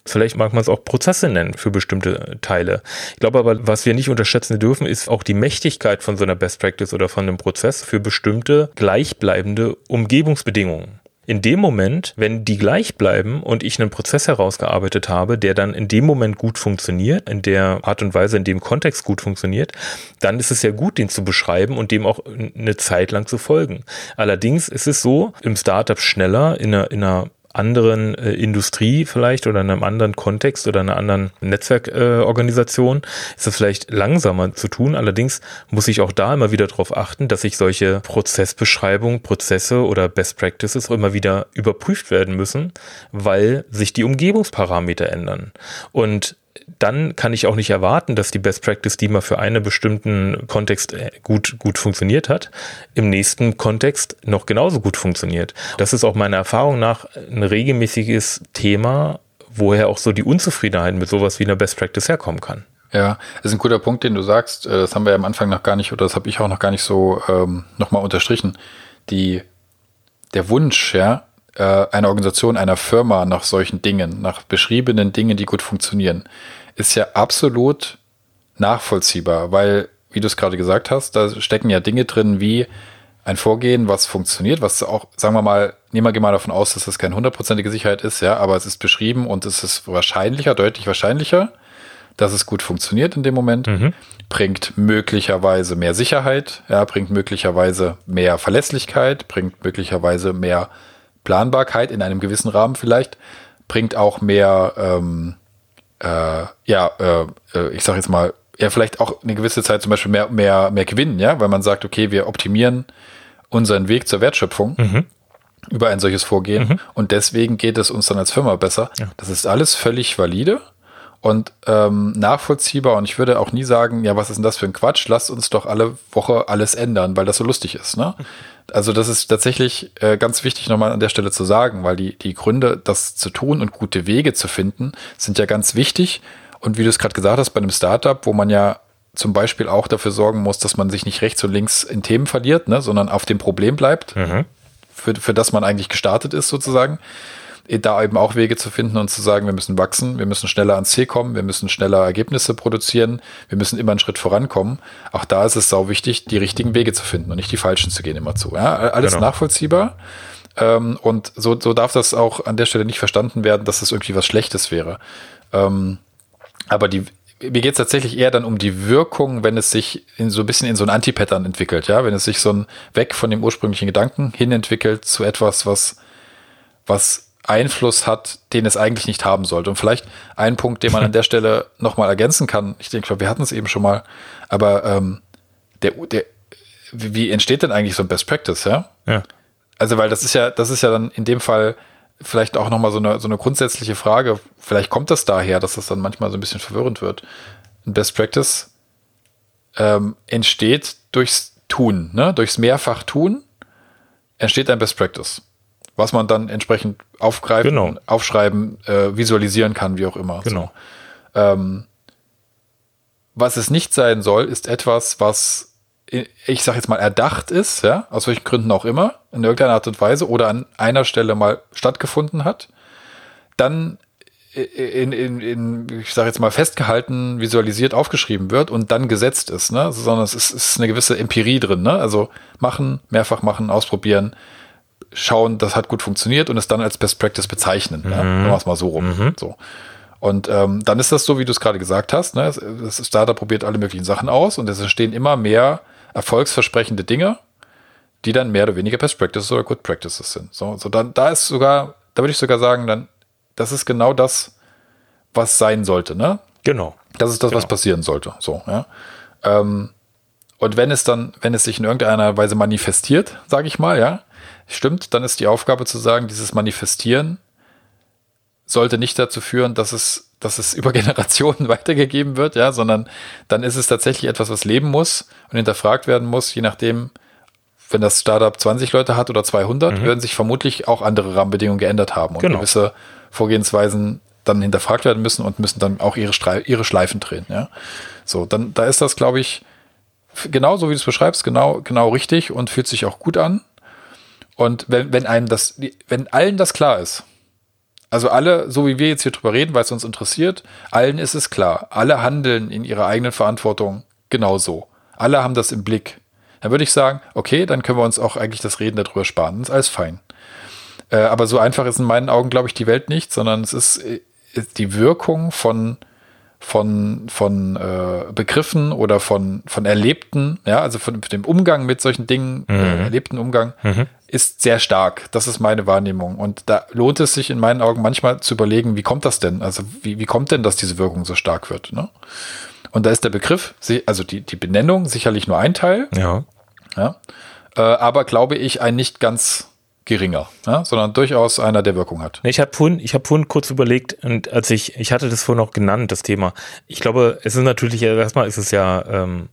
B: Vielleicht mag man es auch Prozesse nennen für bestimmte Teile. Ich glaube aber, was wir nicht unterschätzen dürfen, ist auch die Mächtigkeit von so einer Best Practice oder von einem Prozess für bestimmte gleichbleibende Umgebungsbedingungen in dem Moment, wenn die gleich bleiben und ich einen Prozess herausgearbeitet habe, der dann in dem Moment gut funktioniert, in der Art und Weise, in dem Kontext gut funktioniert, dann ist es ja gut, den zu beschreiben und dem auch eine Zeit lang zu folgen. Allerdings ist es so, im Startup schneller, in einer, in einer anderen äh, Industrie vielleicht oder in einem anderen Kontext oder einer anderen Netzwerkorganisation äh, ist es vielleicht langsamer zu tun. Allerdings muss ich auch da immer wieder darauf achten, dass ich solche Prozessbeschreibungen, Prozesse oder Best Practices auch immer wieder überprüft werden müssen, weil sich die Umgebungsparameter ändern. Und dann kann ich auch nicht erwarten, dass die Best Practice, die mal für einen bestimmten Kontext äh, gut, gut funktioniert hat, im nächsten Kontext noch genauso gut funktioniert. Das ist auch meiner Erfahrung nach ein regelmäßiges Thema, woher auch so die Unzufriedenheit mit sowas wie einer Best Practice herkommen kann.
A: Ja, das ist ein guter Punkt, den du sagst. Äh, das haben wir ja am Anfang noch gar nicht, oder das habe ich auch noch gar nicht so ähm, nochmal unterstrichen. Die, der Wunsch, ja, äh, einer Organisation, einer Firma nach solchen Dingen, nach beschriebenen Dingen, die gut funktionieren, ist ja absolut nachvollziehbar, weil, wie du es gerade gesagt hast, da stecken ja Dinge drin wie ein Vorgehen, was funktioniert, was auch, sagen wir mal, nehmen wir mal davon aus, dass das keine hundertprozentige Sicherheit ist, ja, aber es ist beschrieben und es ist wahrscheinlicher, deutlich wahrscheinlicher, dass es gut funktioniert in dem Moment, mhm. bringt möglicherweise mehr Sicherheit, ja, bringt möglicherweise mehr Verlässlichkeit, bringt möglicherweise mehr Planbarkeit in einem gewissen Rahmen vielleicht, bringt auch mehr ähm, äh, ja, äh, äh, ich sag jetzt mal, ja, vielleicht auch eine gewisse Zeit zum Beispiel mehr, mehr, mehr gewinnen, ja, weil man sagt, okay, wir optimieren unseren Weg zur Wertschöpfung mhm. über ein solches Vorgehen mhm. und deswegen geht es uns dann als Firma besser. Ja. Das ist alles völlig valide und ähm, nachvollziehbar und ich würde auch nie sagen, ja, was ist denn das für ein Quatsch? Lasst uns doch alle Woche alles ändern, weil das so lustig ist, ne? Also das ist tatsächlich äh, ganz wichtig nochmal an der Stelle zu sagen, weil die, die Gründe, das zu tun und gute Wege zu finden, sind ja ganz wichtig. Und wie du es gerade gesagt hast, bei einem Startup, wo man ja zum Beispiel auch dafür sorgen muss, dass man sich nicht rechts und links in Themen verliert, ne, sondern auf dem Problem bleibt, mhm. für, für das man eigentlich gestartet ist sozusagen da eben auch Wege zu finden und zu sagen, wir müssen wachsen, wir müssen schneller ans Ziel kommen, wir müssen schneller Ergebnisse produzieren, wir müssen immer einen Schritt vorankommen. Auch da ist es sau wichtig, die richtigen Wege zu finden und nicht die falschen zu gehen immer zu. Ja, alles genau. nachvollziehbar. Ähm, und so, so darf das auch an der Stelle nicht verstanden werden, dass das irgendwie was Schlechtes wäre. Ähm, aber die, mir geht es tatsächlich eher dann um die Wirkung, wenn es sich in so ein bisschen in so ein Anti-Pattern entwickelt, ja, wenn es sich so ein weg von dem ursprünglichen Gedanken hin entwickelt zu etwas, was, was Einfluss hat, den es eigentlich nicht haben sollte. Und vielleicht ein Punkt, den man an der Stelle nochmal ergänzen kann. Ich denke, wir hatten es eben schon mal, aber ähm, der, der, wie entsteht denn eigentlich so ein Best Practice, ja?
B: Ja.
A: Also, weil das ist ja, das ist ja dann in dem Fall vielleicht auch nochmal so eine, so eine grundsätzliche Frage. Vielleicht kommt das daher, dass das dann manchmal so ein bisschen verwirrend wird. Ein Best Practice ähm, entsteht durchs Tun, ne? durchs Mehrfach Tun entsteht ein Best Practice, was man dann entsprechend aufgreifen,
B: Genau.
A: aufschreiben, äh, visualisieren kann, wie auch immer.
B: Genau.
A: So. Ähm, was es nicht sein soll, ist etwas, was ich sage jetzt mal erdacht ist, ja, aus welchen Gründen auch immer, in irgendeiner Art und Weise oder an einer Stelle mal stattgefunden hat, dann in, in, in ich sage jetzt mal festgehalten, visualisiert, aufgeschrieben wird und dann gesetzt ist, ne? sondern es ist, ist eine gewisse Empirie drin, ne? also machen, mehrfach machen, ausprobieren, schauen, das hat gut funktioniert und es dann als Best Practice bezeichnen, mhm. ja? machen wir es mal so rum,
B: Mhm.
A: so. Und ähm, dann ist das so, wie du es gerade gesagt hast, ne? das Startup probiert alle möglichen Sachen aus und es entstehen immer mehr erfolgsversprechende Dinge, die dann mehr oder weniger Best Practices oder Good Practices sind. So, so dann, da ist sogar, da würde ich sogar sagen, dann, das ist genau das, was sein sollte, ne?
B: Genau.
A: Das ist das, was
B: Genau.
A: passieren sollte. So, ja. Ähm, und wenn es dann, wenn es sich in irgendeiner Weise manifestiert, sage ich mal, ja, stimmt, dann ist die Aufgabe zu sagen, dieses Manifestieren sollte nicht dazu führen, dass es, dass es über Generationen weitergegeben wird, ja, sondern dann ist es tatsächlich etwas, was leben muss und hinterfragt werden muss, je nachdem, wenn das Startup 20 Leute hat oder 200, werden sich vermutlich auch andere Rahmenbedingungen geändert haben und
B: Genau.
A: gewisse Vorgehensweisen dann hinterfragt werden müssen und müssen dann auch ihre, Strei ihre Schleifen drehen, ja. So, dann, da ist das, glaube ich, genau so wie du es beschreibst, genau, genau richtig und fühlt sich auch gut an. Und wenn, wenn einem das, wenn allen das klar ist, also alle, so wie wir jetzt hier drüber reden, weil es uns interessiert, allen ist es klar. Alle handeln in ihrer eigenen Verantwortung genauso. Alle haben das im Blick. Dann würde ich sagen, okay, dann können wir uns auch eigentlich das Reden darüber sparen. Das ist alles fein. Äh, aber so einfach ist in meinen Augen, glaube ich, die Welt nicht, sondern es ist, äh, ist die Wirkung von von, von äh, Begriffen oder von, von Erlebten, ja, also von dem Umgang mit solchen Dingen, äh, erlebten Umgang, ist sehr stark. Das ist meine Wahrnehmung. Und da lohnt es sich in meinen Augen manchmal zu überlegen, wie kommt das denn? Also wie, wie kommt denn, dass diese Wirkung so stark wird? Ne? Und da ist der Begriff, also die, die Benennung sicherlich nur ein Teil,
B: Ja.
A: ja, äh, aber glaube ich ein nicht ganz geringer, ja, sondern durchaus einer, der Wirkung hat.
B: Ich habe vorhin, ich habe vorhin kurz überlegt und als ich, ich hatte das vorhin auch genannt, das Thema. Ich glaube, es ist natürlich, erstmal ist es ja ähm,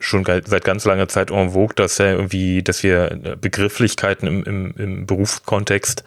B: schon seit ganz langer Zeit en vogue, dass ja irgendwie, dass wir äh, Begrifflichkeiten im, im, im Berufskontext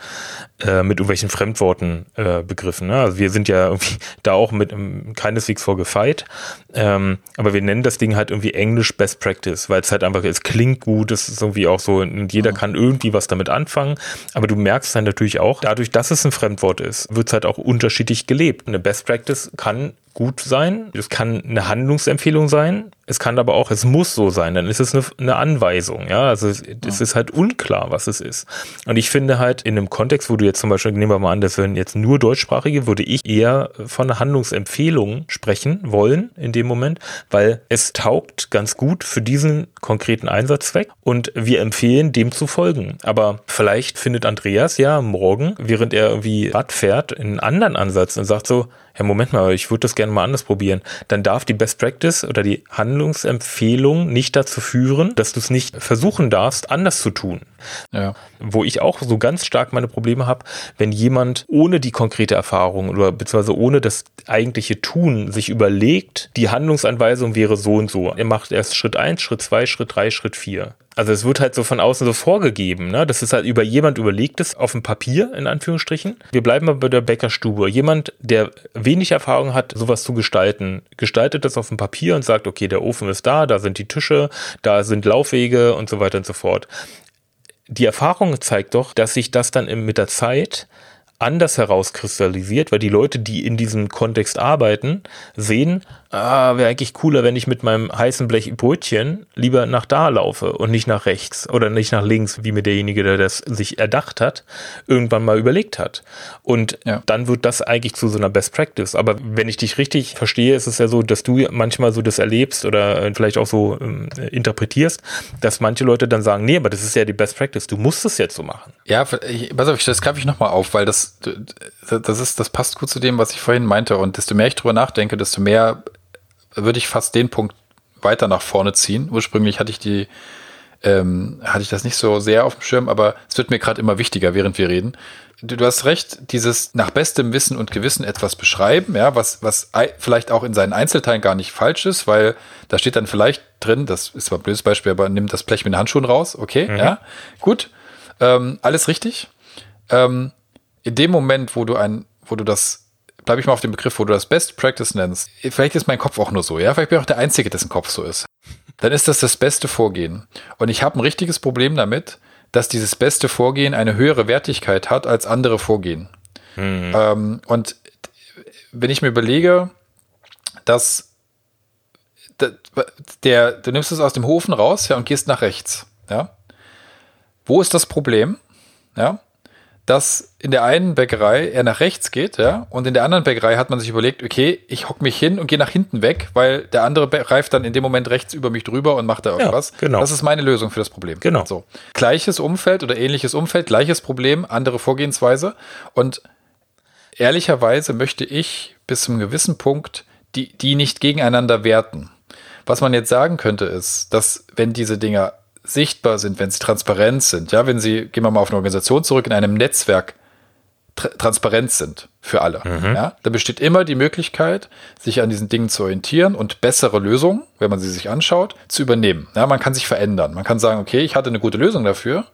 B: äh, mit irgendwelchen Fremdworten äh, begriffen. Ne? Also wir sind ja irgendwie da auch mit ähm, keineswegs vor gefeit. Ähm, aber wir nennen das Ding halt irgendwie Englisch Best Practice, weil es halt einfach, es klingt gut, es ist irgendwie auch so, und jeder kann irgendwie was damit anfangen. Aber du merkst dann natürlich auch, dadurch, dass es ein Fremdwort ist, wird es halt auch unterschiedlich gelebt. Eine Best Practice kann gut sein, es kann eine Handlungsempfehlung sein, es kann aber auch, es muss so sein, dann ist es eine, eine Anweisung, ja, also es, es ist halt unklar, was es ist. Und ich finde halt in einem Kontext, wo du jetzt zum Beispiel, nehmen wir mal an, das wären jetzt nur Deutschsprachige, würde ich eher von einer Handlungsempfehlung sprechen wollen in dem Moment, weil es taugt ganz gut für diesen konkreten Einsatzzweck und wir empfehlen, dem zu folgen. Aber vielleicht findet Andreas ja morgen, während er irgendwie Rad fährt, einen anderen Ansatz und sagt so, ja, Moment mal, ich würde das gerne mal anders probieren. Dann darf die Best Practice oder die Handlungsempfehlung nicht dazu führen, dass du es nicht versuchen darfst, anders zu tun.
A: Ja.
B: Wo ich auch so ganz stark meine Probleme habe, wenn jemand ohne die konkrete Erfahrung oder beziehungsweise ohne das eigentliche Tun sich überlegt, die Handlungsanweisung wäre so und so. Er macht erst Schritt eins, Schritt zwei, Schritt drei, Schritt vier. Also es wird halt so von außen so vorgegeben, ne? Das ist halt über jemand überlegtes auf dem Papier, in Anführungsstrichen. Wir bleiben mal bei der Bäckerstube. Jemand, der wenig Erfahrung hat, sowas zu gestalten, gestaltet das auf dem Papier und sagt, okay, der Ofen ist da, da sind die Tische, da sind Laufwege und so weiter und so fort die Erfahrung zeigt doch, dass sich das dann mit der Zeit anders herauskristallisiert, weil die Leute, die in diesem Kontext arbeiten, sehen, ah, wäre eigentlich cooler, wenn ich mit meinem heißen Blech Brötchen lieber nach da laufe und nicht nach rechts oder nicht nach links, wie mir derjenige, der das sich erdacht hat, irgendwann mal überlegt hat. Und ja. dann wird das eigentlich zu so einer Best Practice. Aber wenn ich dich richtig verstehe, ist es ja so, dass du manchmal so das erlebst oder vielleicht auch so äh, interpretierst, dass manche Leute dann sagen, nee, aber das ist ja die Best Practice, du musst es jetzt so machen.
A: Ja, ich, pass auf, das greife ich nochmal auf, weil das, das ist, das passt gut zu dem, was ich vorhin meinte. Und desto mehr ich drüber nachdenke, desto mehr würde ich fast den Punkt weiter nach vorne ziehen. Ursprünglich hatte ich die, ähm, hatte ich das nicht so sehr auf dem Schirm, aber es wird mir gerade immer wichtiger, während wir reden. Du, du, hast recht, dieses nach bestem Wissen und Gewissen etwas beschreiben, ja, was, was vielleicht auch in seinen Einzelteilen gar nicht falsch ist, weil da steht dann vielleicht drin, das ist zwar ein blödes Beispiel, aber nimm das Blech mit den Handschuhen raus, okay, mhm. ja, gut, ähm, alles richtig. Ähm, in dem Moment, wo du ein, wo du das bleibe ich mal auf dem Begriff, wo du das Best Practice nennst. Vielleicht ist mein Kopf auch nur so, ja. Vielleicht bin ich auch der Einzige, dessen Kopf so ist. Dann ist das das beste Vorgehen. Und ich habe ein richtiges Problem damit, dass dieses beste Vorgehen eine höhere Wertigkeit hat als andere Vorgehen. Mhm. Ähm, und wenn ich mir überlege, dass der, du nimmst es aus dem Hofen raus, ja, und gehst nach rechts, ja. Wo ist das Problem? Ja, dass in der einen Bäckerei er nach rechts geht, ja, und in der anderen Bäckerei hat man sich überlegt, okay, ich hock mich hin und gehe nach hinten weg, weil der andere reift dann in dem Moment rechts über mich drüber und macht da irgendwas. Ja, genau. Das ist meine Lösung für das Problem.
B: Genau.
A: So. Gleiches Umfeld oder ähnliches Umfeld, gleiches Problem, andere Vorgehensweise und ehrlicherweise möchte ich bis zum gewissen Punkt die, die nicht gegeneinander werten. Was man jetzt sagen könnte ist, dass wenn diese Dinger sichtbar sind, wenn sie transparent sind, ja, wenn sie, gehen wir mal auf eine Organisation zurück, in einem Netzwerk tra transparent sind für alle, mhm. ja, da besteht immer die Möglichkeit, sich an diesen Dingen zu orientieren und bessere Lösungen, wenn man sie sich anschaut, zu übernehmen. Ja, man kann sich verändern. Man kann sagen, okay, ich hatte eine gute Lösung dafür,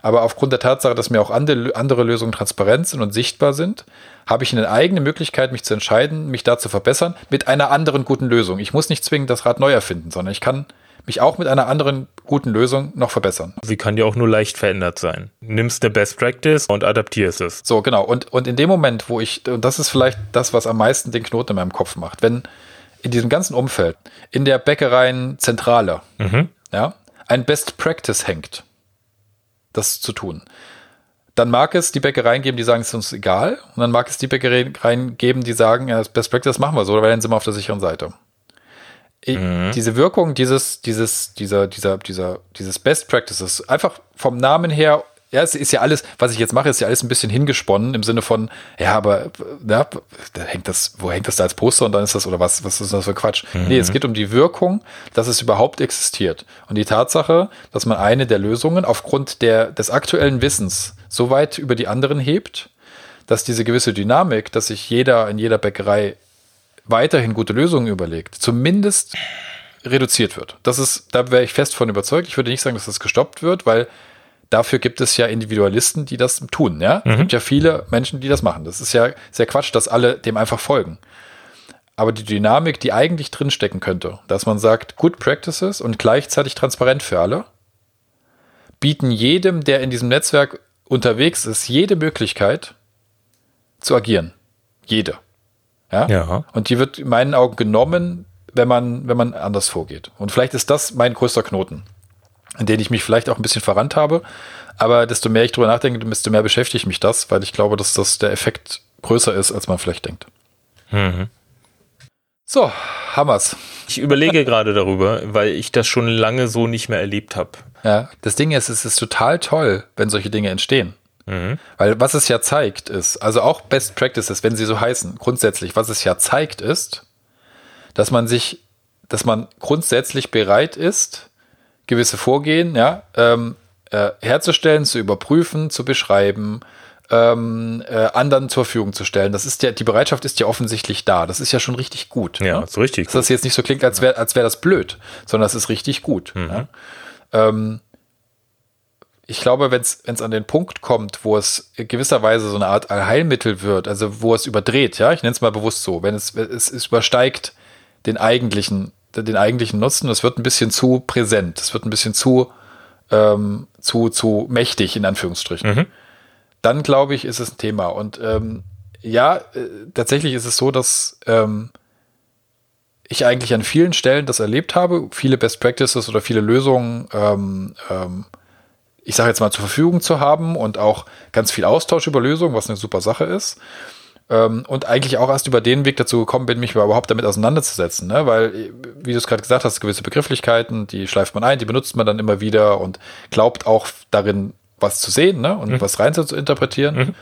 A: aber aufgrund der Tatsache, dass mir auch andere, andere Lösungen transparent sind und sichtbar sind, habe ich eine eigene Möglichkeit, mich zu entscheiden, mich da zu verbessern mit einer anderen guten Lösung. Ich muss nicht zwingend das Rad neu erfinden, sondern ich kann mich auch mit einer anderen guten Lösung noch verbessern.
B: Sie kann ja auch nur leicht verändert sein. Nimmst eine Best Practice und adaptierst es.
A: So, genau. Und, und in dem Moment, wo ich, und das ist vielleicht das, was am meisten den Knoten in meinem Kopf macht, wenn in diesem ganzen Umfeld, in der Bäckereienzentrale, mhm. ja, ein Best Practice hängt, das zu tun, dann mag es die Bäckereien geben, die sagen, es ist uns egal. Und dann mag es die Bäckereien geben, die sagen, ja, das Best Practice machen wir so, weil dann sind wir auf der sicheren Seite mhm. diese Wirkung dieses, dieses, dieser, dieser, dieser, dieses Best Practices, einfach vom Namen her, ja, es ist ja alles, was ich jetzt mache, ist ja alles ein bisschen hingesponnen im Sinne von, ja, aber ja, da hängt das, wo hängt das da als Poster und dann ist das, oder was, was ist das für Quatsch? Mhm. Nee, es geht um die Wirkung, dass es überhaupt existiert. Und die Tatsache, dass man eine der Lösungen aufgrund der, des aktuellen Wissens so weit über die anderen hebt, dass diese gewisse Dynamik, dass sich jeder in jeder Bäckerei weiterhin gute Lösungen überlegt, zumindest reduziert wird. Das ist, da wäre ich fest von überzeugt. Ich würde nicht sagen, dass das gestoppt wird, weil dafür gibt es ja Individualisten, die das tun. Ja, mhm. es gibt ja viele Menschen, die das machen. Das ist ja sehr Quatsch, dass alle dem einfach folgen. Aber die Dynamik, die eigentlich drinstecken könnte, dass man sagt, Good Practices und gleichzeitig transparent für alle, bieten jedem, der in diesem Netzwerk unterwegs ist, jede Möglichkeit zu agieren. Jede. Ja? ja. Und die wird in meinen Augen genommen, wenn man, wenn man anders vorgeht. Und vielleicht ist das mein größter Knoten, in den ich mich vielleicht auch ein bisschen verrannt habe. Aber desto mehr ich drüber nachdenke, desto mehr beschäftigt mich das, weil ich glaube, dass das der Effekt größer ist, als man vielleicht denkt. Mhm. So, Hammers.
B: Ich überlege gerade darüber, weil ich das schon lange so nicht mehr erlebt habe.
A: Ja, das Ding ist, es ist total toll, wenn solche Dinge entstehen. Mhm. Weil was es ja zeigt ist, also auch Best Practices, wenn sie so heißen, grundsätzlich, was es ja zeigt ist, dass man sich, dass man grundsätzlich bereit ist, gewisse Vorgehen ja, ähm, äh, herzustellen, zu überprüfen, zu beschreiben, ähm, äh, anderen zur Verfügung zu stellen. Das ist ja, die Bereitschaft ist ja offensichtlich da. Das ist ja schon richtig gut.
B: Ja,
A: ne?
B: ist richtig.
A: Dass das jetzt nicht so klingt, als wäre als wär das blöd, sondern das ist richtig gut. Mhm. Ja? Ähm, ich glaube, wenn es an den Punkt kommt, wo es gewisserweise so eine Art Heilmittel wird, also wo es überdreht, ja, ich nenne es mal bewusst so, wenn es, es, es übersteigt den eigentlichen, den eigentlichen Nutzen, es wird ein bisschen zu präsent, es wird ein bisschen zu, ähm, zu, zu mächtig, in Anführungsstrichen. Mhm. dann glaube ich, ist es ein Thema. Und ähm, ja, äh, tatsächlich ist es so, dass ähm, ich eigentlich an vielen Stellen das erlebt habe, viele Best Practices oder viele Lösungen, ähm, ähm, ich sage jetzt mal, zur Verfügung zu haben und auch ganz viel Austausch über Lösungen, was eine super Sache ist. Ähm, und eigentlich auch erst über den Weg dazu gekommen bin, mich überhaupt damit auseinanderzusetzen. Ne? Weil, wie du es gerade gesagt hast, gewisse Begrifflichkeiten, die schleift man ein, die benutzt man dann immer wieder und glaubt auch darin, was zu sehen ne? und mhm. was rein zu interpretieren. Mhm.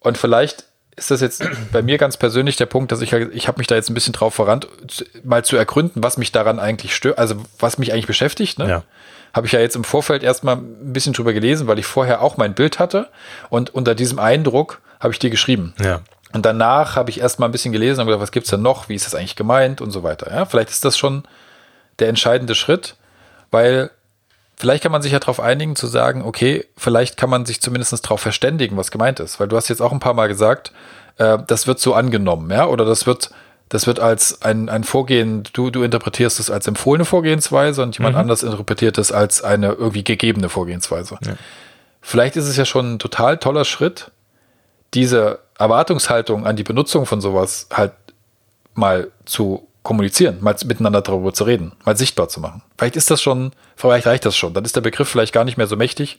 A: Und vielleicht ist das jetzt bei mir ganz persönlich der Punkt, dass ich, ich habe mich da jetzt ein bisschen drauf verrannt, mal zu ergründen, was mich daran eigentlich stört, also was mich eigentlich beschäftigt. Ne? Ja. Habe ich ja jetzt im Vorfeld erstmal ein bisschen drüber gelesen, weil ich vorher auch mein Bild hatte und unter diesem Eindruck habe ich dir geschrieben.
B: Ja.
A: Und danach habe ich erstmal ein bisschen gelesen und gedacht, was gibt's denn noch, wie ist das eigentlich gemeint und so weiter. Ja, vielleicht ist das schon der entscheidende Schritt, weil vielleicht kann man sich ja darauf einigen zu sagen, okay, vielleicht kann man sich zumindest darauf verständigen, was gemeint ist. Weil du hast jetzt auch ein paar Mal gesagt, äh, das wird so angenommen, ja, oder das wird, das wird als ein, ein Vorgehen, du, du interpretierst es als empfohlene Vorgehensweise und jemand mhm. anders interpretiert es als eine irgendwie gegebene Vorgehensweise. Ja. Vielleicht ist es ja schon ein total toller Schritt, diese Erwartungshaltung an die Benutzung von sowas halt mal zu kommunizieren, mal miteinander darüber zu reden, mal sichtbar zu machen. Vielleicht ist das schon, vielleicht reicht das schon. Dann ist der Begriff vielleicht gar nicht mehr so mächtig,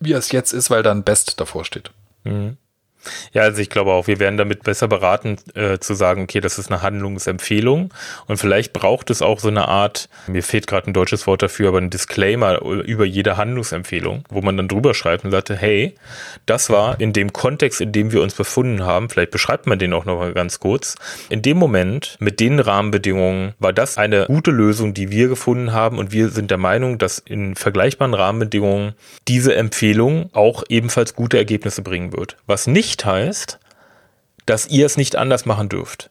A: wie es jetzt ist, weil dann Best davor steht.
B: Mhm. Ja, also ich glaube auch, wir werden damit besser beraten, äh, zu sagen, okay, das ist eine Handlungsempfehlung. Und vielleicht braucht es auch so eine Art, mir fehlt gerade ein deutsches Wort dafür, aber ein Disclaimer über jede Handlungsempfehlung, wo man dann drüber schreibt und sagte, hey, das war in dem Kontext, in dem wir uns befunden haben, vielleicht beschreibt man den auch noch mal ganz kurz, in dem Moment mit den Rahmenbedingungen war das eine gute Lösung, die wir gefunden haben. Und wir sind der Meinung, dass in vergleichbaren Rahmenbedingungen diese Empfehlung auch ebenfalls gute Ergebnisse bringen wird. Was nicht nicht heißt, dass ihr es nicht anders machen dürft.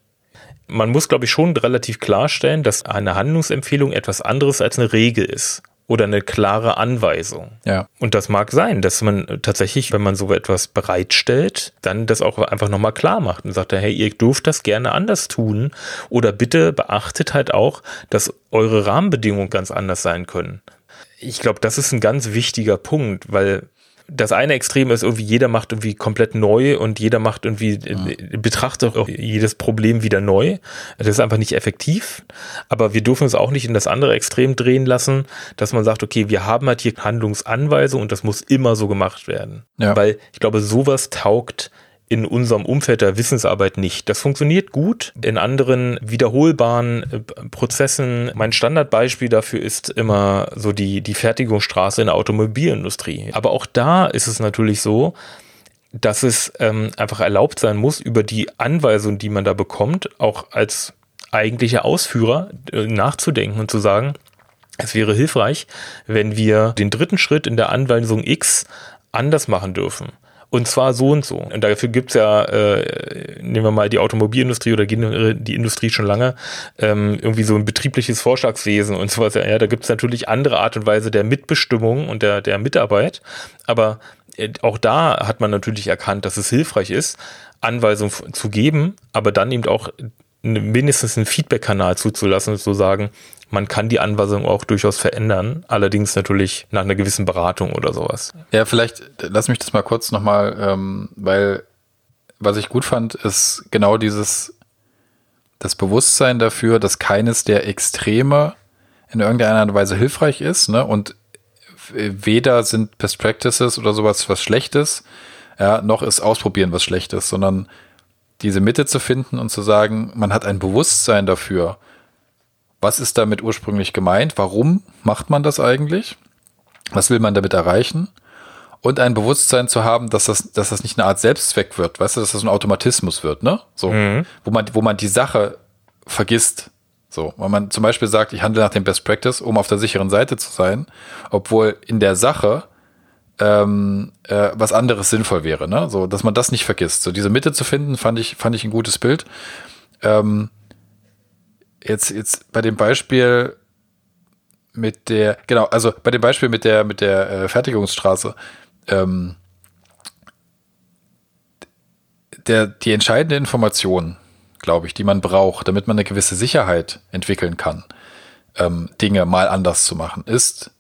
B: Man muss, glaube ich, schon relativ klarstellen, dass eine Handlungsempfehlung etwas anderes als eine Regel ist oder eine klare Anweisung.
A: Ja.
B: Und das mag sein, dass man tatsächlich, wenn man so etwas bereitstellt, dann das auch einfach nochmal klar macht und sagt, hey, ihr dürft das gerne anders tun oder bitte beachtet halt auch, dass eure Rahmenbedingungen ganz anders sein können. Ich glaube, das ist ein ganz wichtiger Punkt, weil das eine Extrem ist irgendwie, jeder macht irgendwie komplett neu und jeder macht irgendwie, ja. betrachtet auch jedes Problem wieder neu. Das ist einfach nicht effektiv. Aber wir dürfen es auch nicht in das andere Extrem drehen lassen, dass man sagt, okay, wir haben halt hier Handlungsanweisung und das muss immer so gemacht werden. Ja. Weil ich glaube, sowas taugt in unserem Umfeld der Wissensarbeit nicht. Das funktioniert gut in anderen wiederholbaren äh, Prozessen. Mein Standardbeispiel dafür ist immer so die, die Fertigungsstraße in der Automobilindustrie. Aber auch da ist es natürlich so, dass es ähm, einfach erlaubt sein muss, über die Anweisung, die man da bekommt, auch als eigentlicher Ausführer äh, nachzudenken und zu sagen, es wäre hilfreich, wenn wir den dritten Schritt in der Anweisung X anders machen dürfen. Und zwar so und so. Und dafür gibt's ja, äh, nehmen wir mal die Automobilindustrie oder die Industrie schon lange, ähm, irgendwie so ein betriebliches Vorschlagswesen und sowas. Ja, da gibt's natürlich andere Art und Weise der Mitbestimmung und der, der Mitarbeit. Aber äh, auch da hat man natürlich erkannt, dass es hilfreich ist, Anweisungen zu geben, aber dann eben auch mindestens einen Feedback-Kanal zuzulassen und zu sagen, man kann die Anweisung auch durchaus verändern, allerdings natürlich nach einer gewissen Beratung oder sowas.
A: Ja, vielleicht lass mich das mal kurz nochmal, ähm, weil was ich gut fand, ist genau dieses, das Bewusstsein dafür, dass keines der Extreme in irgendeiner Weise hilfreich ist, ne? Und weder sind Best Practices oder sowas was Schlechtes, ja, noch ist Ausprobieren was Schlechtes, sondern diese Mitte zu finden und zu sagen, man hat ein Bewusstsein dafür, was ist damit ursprünglich gemeint? Warum macht man das eigentlich? Was will man damit erreichen? Und ein Bewusstsein zu haben, dass das, dass das nicht eine Art Selbstzweck wird, weißt du, dass das ein Automatismus wird, ne? So, mhm. wo man, wo man die Sache vergisst. So, wenn man zum Beispiel sagt, ich handle nach dem Best Practice, um auf der sicheren Seite zu sein, obwohl in der Sache ähm, äh, was anderes sinnvoll wäre, ne? So, dass man das nicht vergisst. So, diese Mitte zu finden, fand ich, fand ich ein gutes Bild. Ähm, jetzt, jetzt bei dem Beispiel mit der, genau, also bei dem Beispiel mit der, mit der äh, Fertigungsstraße, ähm, der, die entscheidende Information, glaube ich, die man braucht, damit man eine gewisse Sicherheit entwickeln kann, ähm, Dinge mal anders zu machen, ist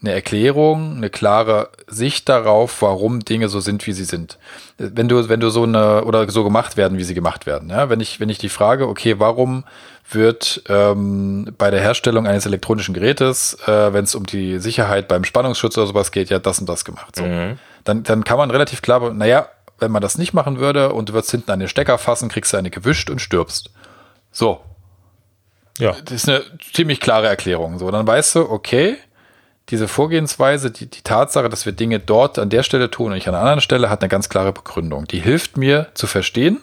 A: eine Erklärung, eine klare Sicht darauf, warum Dinge so sind, wie sie sind. Wenn du, wenn du so eine oder so gemacht werden, wie sie gemacht werden. Ja? Wenn ich, wenn ich die frage, okay, warum wird ähm, bei der Herstellung eines elektronischen Gerätes, äh, wenn es um die Sicherheit beim Spannungsschutz oder sowas geht, ja das und das gemacht. So. Mhm. Dann, dann kann man relativ klar, naja, wenn man das nicht machen würde und du würdest hinten an den Stecker fassen, kriegst du eine gewischt und stirbst. So. Ja. Das ist eine ziemlich klare Erklärung. So, dann weißt du, okay, diese Vorgehensweise, die, die Tatsache, dass wir Dinge dort an der Stelle tun und nicht an einer anderen Stelle, hat eine ganz klare Begründung. Die hilft mir zu verstehen,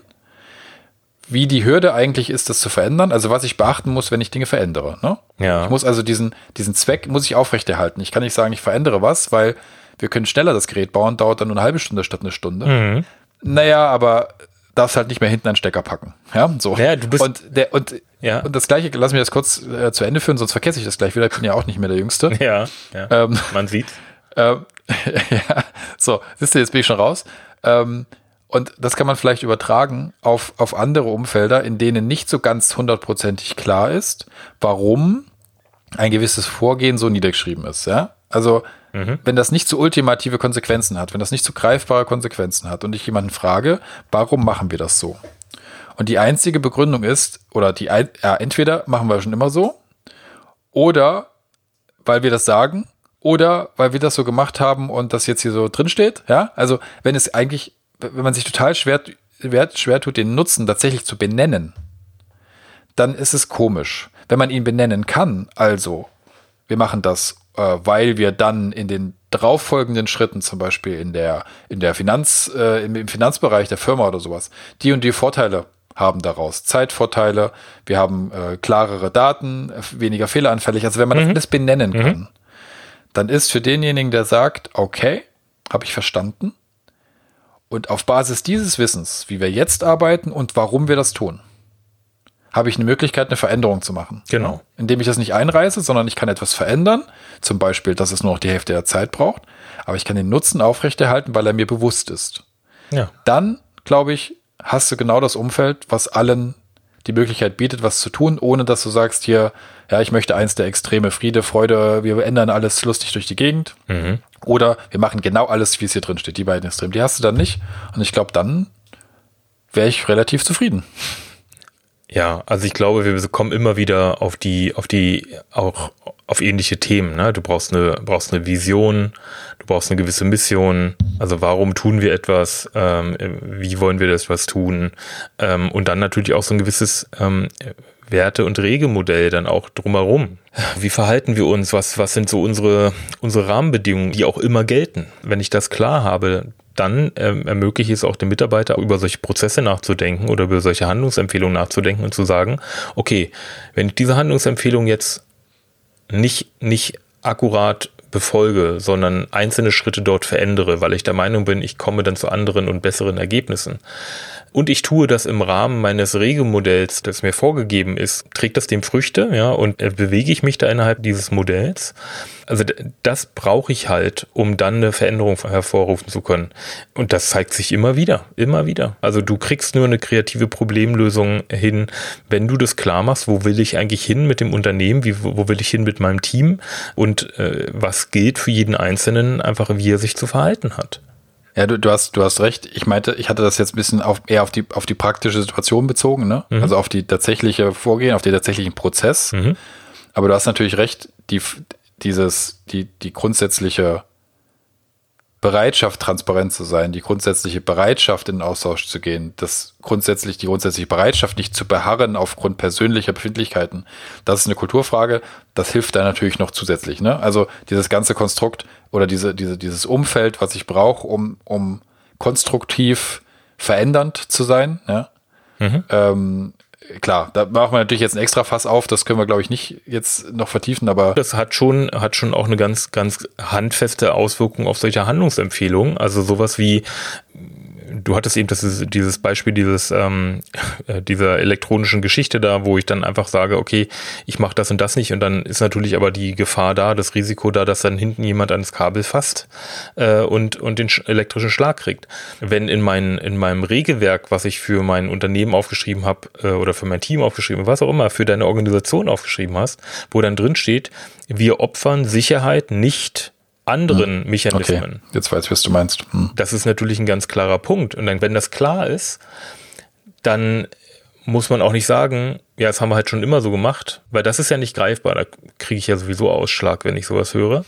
A: wie die Hürde eigentlich ist, das zu verändern. Also was ich beachten muss, wenn ich Dinge verändere. Ne? Ja. Ich muss also diesen, diesen Zweck muss ich aufrechterhalten. Ich kann nicht sagen, ich verändere was, weil wir können schneller das Gerät bauen, dauert dann nur eine halbe Stunde statt eine Stunde. Mhm. Naja, aber darfst halt nicht mehr hinten einen Stecker packen. Ja, so.
B: Ja, du bist
A: und, der, und, ja. und das gleiche, lass mich das kurz äh, zu Ende führen, sonst vergesse ich das gleich wieder. Ich bin ja auch nicht mehr der Jüngste.
B: Ja, ja. Ähm, man sieht.
A: Ähm, ja, so, siehst du, jetzt bin ich schon raus. Ähm, und das kann man vielleicht übertragen auf, auf andere Umfelder, in denen nicht so ganz hundertprozentig klar ist, warum ein gewisses Vorgehen so niedergeschrieben ist. Ja? Also Mhm. Wenn das nicht so ultimative Konsequenzen hat, wenn das nicht so greifbare Konsequenzen hat und ich jemanden frage, warum machen wir das so? Und die einzige Begründung ist, oder die, ja, entweder machen wir schon immer so, oder weil wir das sagen, oder weil wir das so gemacht haben und das jetzt hier so drin steht. Ja, also wenn es eigentlich, wenn man sich total schwer, schwer tut, den Nutzen tatsächlich zu benennen, dann ist es komisch. Wenn man ihn benennen kann, also wir machen das äh, weil wir dann in den darauffolgenden Schritten, zum Beispiel in der, in der Finanz, äh, im, im Finanzbereich der Firma oder sowas, die und die Vorteile haben daraus. Zeitvorteile, wir haben äh, klarere Daten, weniger fehleranfällig. Also wenn man mhm. das alles benennen mhm. kann, dann ist für denjenigen, der sagt, okay, habe ich verstanden. Und auf Basis dieses Wissens, wie wir jetzt arbeiten und warum wir das tun, habe ich eine Möglichkeit, eine Veränderung zu machen.
B: Genau.
A: Indem ich das nicht einreiße, sondern ich kann etwas verändern. Zum Beispiel, dass es nur noch die Hälfte der Zeit braucht. Aber ich kann den Nutzen aufrechterhalten, weil er mir bewusst ist.
B: Ja.
A: Dann, glaube ich, hast du genau das Umfeld, was allen die Möglichkeit bietet, was zu tun, ohne dass du sagst hier, ja, ich möchte eins der extreme Friede, Freude, wir ändern alles lustig durch die Gegend. Mhm. Oder wir machen genau alles, wie es hier drin steht. Die beiden Extremen, die hast du dann nicht. Und ich glaube, dann wäre ich relativ zufrieden.
B: Ja, also ich glaube, wir kommen immer wieder auf die, auf die, auch auf ähnliche Themen. Ne? Du brauchst eine, brauchst eine Vision, du brauchst eine gewisse Mission. Also warum tun wir etwas? Ähm, wie wollen wir das was tun? Ähm, und dann natürlich auch so ein gewisses ähm, Werte- und Regelmodell dann auch drumherum. Wie verhalten wir uns? Was, was sind so unsere, unsere Rahmenbedingungen, die auch immer gelten? Wenn ich das klar habe, dann ähm, ermöglicht es auch dem Mitarbeiter, über solche Prozesse nachzudenken oder über solche Handlungsempfehlungen nachzudenken und zu sagen, okay, wenn ich diese Handlungsempfehlung jetzt nicht, nicht akkurat befolge, sondern einzelne Schritte dort verändere, weil ich der Meinung bin, ich komme dann zu anderen und besseren Ergebnissen, und ich tue das im Rahmen meines Regelmodells, das mir vorgegeben ist, trägt das dem Früchte, ja, und äh, bewege ich mich da innerhalb dieses Modells. Also das brauche ich halt, um dann eine Veränderung hervorrufen zu können. Und das zeigt sich immer wieder, immer wieder. Also du kriegst nur eine kreative Problemlösung hin, wenn du das klar machst, wo will ich eigentlich hin mit dem Unternehmen, wie, wo will ich hin mit meinem Team und äh, was gilt für jeden Einzelnen, einfach wie er sich zu verhalten hat.
A: Ja, du, du hast, du hast recht. Ich meinte, ich hatte das jetzt ein bisschen auf, eher auf die, auf die praktische Situation bezogen, ne? Mhm. Also auf die tatsächliche Vorgehen, auf den tatsächlichen Prozess. Mhm. Aber du hast natürlich recht, die, dieses, die, die grundsätzliche Bereitschaft, transparent zu sein, die grundsätzliche Bereitschaft, in den Austausch zu gehen, das grundsätzlich, die grundsätzliche Bereitschaft, nicht zu beharren aufgrund persönlicher Befindlichkeiten, das ist eine Kulturfrage, das hilft da natürlich noch zusätzlich. Ne? Also dieses ganze Konstrukt oder diese, diese, dieses Umfeld, was ich brauche, um, um konstruktiv verändernd zu sein, ja? Mhm. Ähm, klar, da machen wir natürlich jetzt ein extra Fass auf, das können wir, glaube ich, nicht jetzt noch vertiefen, aber.
B: Das hat schon, hat schon auch eine ganz, ganz handfeste Auswirkung auf solche Handlungsempfehlungen. Also sowas wie du hattest eben das dieses Beispiel dieses ähm, äh, dieser elektronischen Geschichte da, wo ich dann einfach sage, okay, ich mache das und das nicht und dann ist natürlich aber die Gefahr da, das Risiko da, dass dann hinten jemand ans Kabel fasst äh, und und den elektrischen Schlag kriegt. Wenn in mein in meinem Regelwerk, was ich für mein Unternehmen aufgeschrieben habe äh, oder für mein Team aufgeschrieben, was auch immer, für deine Organisation aufgeschrieben hast, wo dann drin steht, wir opfern Sicherheit nicht anderen hm. Mechanismen. Okay.
A: Jetzt weiß ich, was du meinst.
B: Hm. Das ist natürlich ein ganz klarer Punkt. Und dann, wenn das klar ist, dann muss man auch nicht sagen, ja, das haben wir halt schon immer so gemacht, weil das ist ja nicht greifbar. Da kriege ich ja sowieso Ausschlag, wenn ich sowas höre.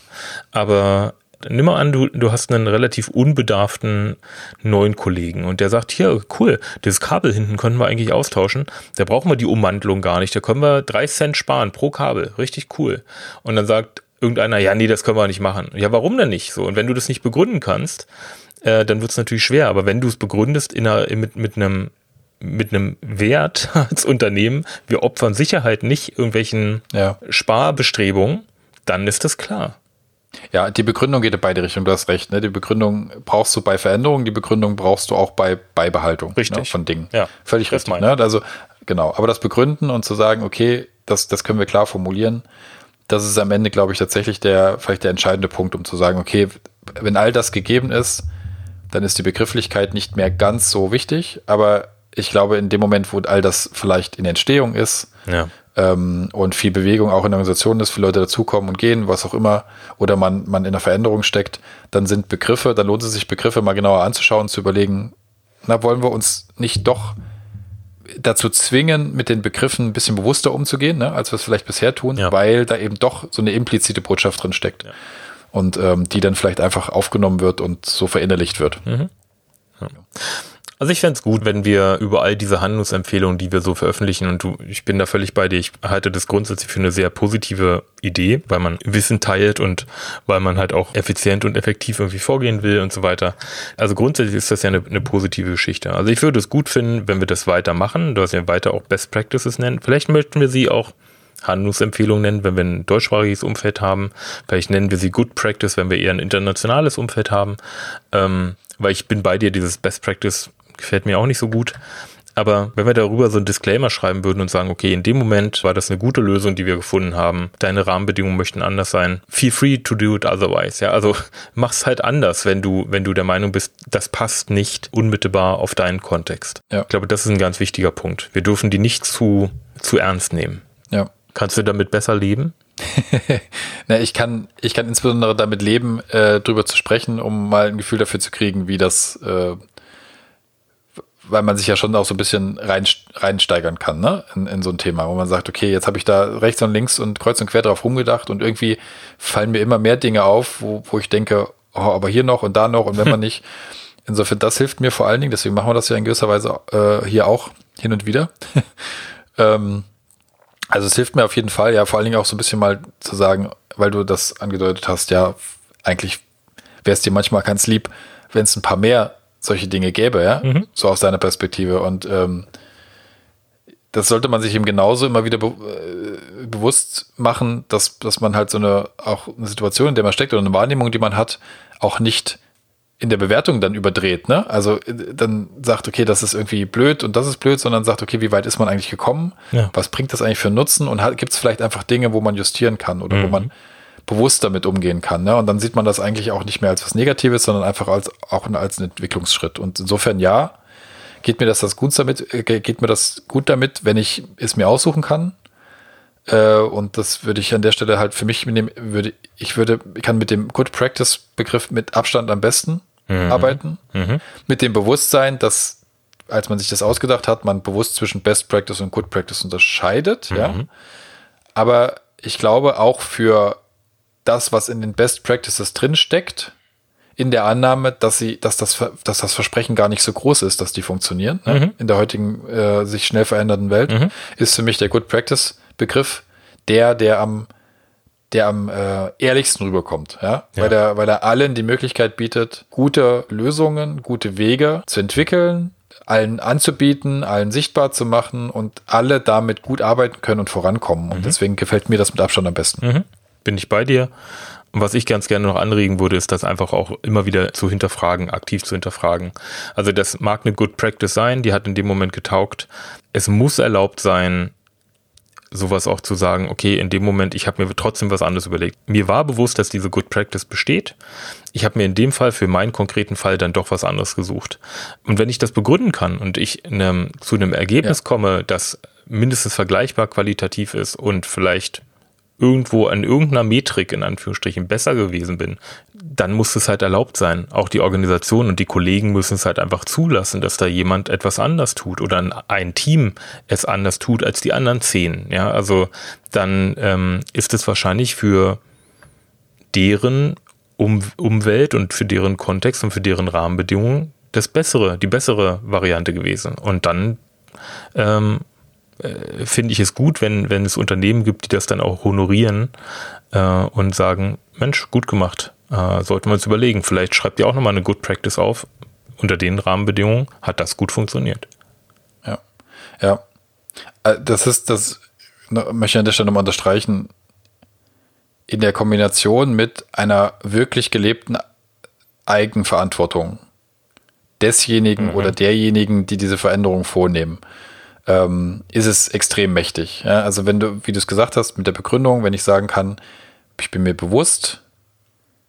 B: Aber nimm mal an, du, du hast einen relativ unbedarften neuen Kollegen und der sagt, hier, cool, das Kabel hinten können wir eigentlich austauschen. Da brauchen wir die Umwandlung gar nicht. Da können wir drei Cent sparen pro Kabel. Richtig cool. Und dann sagt irgendeiner, ja, nee, das können wir nicht machen. Ja, warum denn nicht so? Und wenn du das nicht begründen kannst, äh, dann wird es natürlich schwer. Aber wenn du es begründest in einer, mit, mit einem mit einem Wert als Unternehmen, wir opfern Sicherheit nicht irgendwelchen ja. Sparbestrebungen, dann ist das klar.
A: Ja, die Begründung geht in beide Richtungen, du hast recht. Ne? Die Begründung brauchst du bei Veränderungen, die Begründung brauchst du auch bei Beibehaltung
B: ne, richtig.
A: Ne, von Dingen.
B: Ja,
A: völlig richtig. Ne? Also genau, aber das Begründen und zu sagen, okay, das, das können wir klar formulieren, das ist am Ende, glaube ich, tatsächlich der, vielleicht der entscheidende Punkt, um zu sagen, okay, wenn all das gegeben ist, dann ist die Begrifflichkeit nicht mehr ganz so wichtig, aber ich glaube, in dem Moment, wo all das vielleicht in Entstehung ist,
B: ja.
A: ähm, und viel Bewegung auch in der Organisation ist, viele Leute dazukommen und gehen, was auch immer, oder man, man in der Veränderung steckt, dann sind Begriffe, dann lohnt es sich, Begriffe mal genauer anzuschauen, zu überlegen, na, wollen wir uns nicht doch dazu zwingen, mit den Begriffen ein bisschen bewusster umzugehen, ne, als wir es vielleicht bisher tun, ja. weil da eben doch so eine implizite Botschaft drin steckt. Ja. Und ähm, die dann vielleicht einfach aufgenommen wird und so verinnerlicht wird. Mhm.
B: Ja. Also ich fände es gut, wenn wir über all diese Handlungsempfehlungen, die wir so veröffentlichen, und du, ich bin da völlig bei dir, ich halte das grundsätzlich für eine sehr positive Idee, weil man Wissen teilt und weil man halt auch effizient und effektiv irgendwie vorgehen will und so weiter. Also grundsätzlich ist das ja eine, eine positive Geschichte. Also ich würde es gut finden, wenn wir das weitermachen, dass wir weiter auch Best Practices nennen. Vielleicht möchten wir sie auch Handlungsempfehlungen nennen, wenn wir ein deutschsprachiges Umfeld haben. Vielleicht nennen wir sie Good Practice, wenn wir eher ein internationales Umfeld haben. Ähm, weil ich bin bei dir, dieses Best Practice gefällt mir auch nicht so gut. Aber wenn wir darüber so ein Disclaimer schreiben würden und sagen, okay, in dem Moment war das eine gute Lösung, die wir gefunden haben, deine Rahmenbedingungen möchten anders sein, feel free to do it otherwise. Ja, also mach's halt anders, wenn du, wenn du der Meinung bist, das passt nicht unmittelbar auf deinen Kontext. Ja. Ich glaube, das ist ein ganz wichtiger Punkt. Wir dürfen die nicht zu, zu ernst nehmen.
A: Ja.
B: Kannst du damit besser leben?
A: Na, ich kann, ich kann insbesondere damit leben, äh, drüber zu sprechen, um mal ein Gefühl dafür zu kriegen, wie das äh, weil man sich ja schon auch so ein bisschen rein, reinsteigern kann, ne? In, in so ein Thema, wo man sagt, okay, jetzt habe ich da rechts und links und kreuz und quer drauf rumgedacht und irgendwie fallen mir immer mehr Dinge auf, wo, wo ich denke, oh, aber hier noch und da noch und wenn man nicht. Insofern, das hilft mir vor allen Dingen, deswegen machen wir das ja in gewisser Weise äh, hier auch hin und wieder. ähm, also es hilft mir auf jeden Fall, ja, vor allen Dingen auch so ein bisschen mal zu sagen, weil du das angedeutet hast, ja, eigentlich wäre es dir manchmal ganz lieb, wenn es ein paar mehr solche Dinge gäbe, ja, mhm. so aus seiner Perspektive. Und ähm, das sollte man sich eben genauso immer wieder be äh, bewusst machen, dass, dass man halt so eine, auch eine Situation, in der man steckt oder eine Wahrnehmung, die man hat, auch nicht in der Bewertung dann überdreht, ne? Also äh, dann sagt, okay, das ist irgendwie blöd und das ist blöd, sondern sagt, okay, wie weit ist man eigentlich gekommen? Ja. Was bringt das eigentlich für einen Nutzen? Und gibt es vielleicht einfach Dinge, wo man justieren kann oder mhm. wo man bewusst damit umgehen kann. Ne? Und dann sieht man das eigentlich auch nicht mehr als was Negatives, sondern einfach als auch als einen Entwicklungsschritt. Und insofern ja, geht mir das, das gut damit, äh, geht mir das gut damit, wenn ich es mir aussuchen kann. Äh, und das würde ich an der Stelle halt für mich mitnehmen, würde, ich würde, ich kann mit dem Good Practice Begriff mit Abstand am besten mhm. arbeiten. Mhm. Mit dem Bewusstsein, dass, als man sich das ausgedacht hat, man bewusst zwischen Best Practice und Good Practice unterscheidet, mhm. ja. Aber ich glaube auch für das, was in den Best Practices drin steckt, in der Annahme, dass sie, dass das, dass das Versprechen gar nicht so groß ist, dass die funktionieren. Ne? Mhm. In der heutigen äh, sich schnell verändernden Welt mhm. ist für mich der Good Practice Begriff der, der am der am äh, ehrlichsten rüberkommt, ja? ja, weil er weil er allen die Möglichkeit bietet, gute Lösungen, gute Wege zu entwickeln, allen anzubieten, allen sichtbar zu machen und alle damit gut arbeiten können und vorankommen. Und mhm. deswegen gefällt mir das mit Abstand am besten.
B: Mhm bin ich bei dir. Und was ich ganz gerne noch anregen würde, ist das einfach auch immer wieder zu hinterfragen, aktiv zu hinterfragen. Also das mag eine Good Practice sein, die hat in dem Moment getaugt. Es muss erlaubt sein, sowas auch zu sagen, okay, in dem Moment, ich habe mir trotzdem was anderes überlegt. Mir war bewusst, dass diese Good Practice besteht. Ich habe mir in dem Fall für meinen konkreten Fall dann doch was anderes gesucht. Und wenn ich das begründen kann und ich einem, zu einem Ergebnis ja. komme, das mindestens vergleichbar qualitativ ist und vielleicht irgendwo an irgendeiner Metrik in Anführungsstrichen besser gewesen bin, dann muss es halt erlaubt sein. Auch die Organisation und die Kollegen müssen es halt einfach zulassen, dass da jemand etwas anders tut oder ein Team es anders tut als die anderen zehn. Ja, also dann ähm, ist es wahrscheinlich für deren um Umwelt und für deren Kontext und für deren Rahmenbedingungen das bessere, die bessere Variante gewesen. Und dann ähm, äh, finde ich es gut, wenn, wenn es Unternehmen gibt, die das dann auch honorieren äh, und sagen, Mensch, gut gemacht, äh, sollten wir uns überlegen. Vielleicht schreibt ihr auch nochmal eine Good Practice auf. Unter den Rahmenbedingungen hat das gut funktioniert.
A: Ja, ja. Äh, das ist, das möchte ich an der Stelle nochmal unterstreichen, in der Kombination mit einer wirklich gelebten Eigenverantwortung desjenigen mhm. oder derjenigen, die diese Veränderung vornehmen ähm, ist es extrem mächtig. Ja? Also wenn du, wie du es gesagt hast, mit der Begründung, wenn ich sagen kann, ich bin mir bewusst,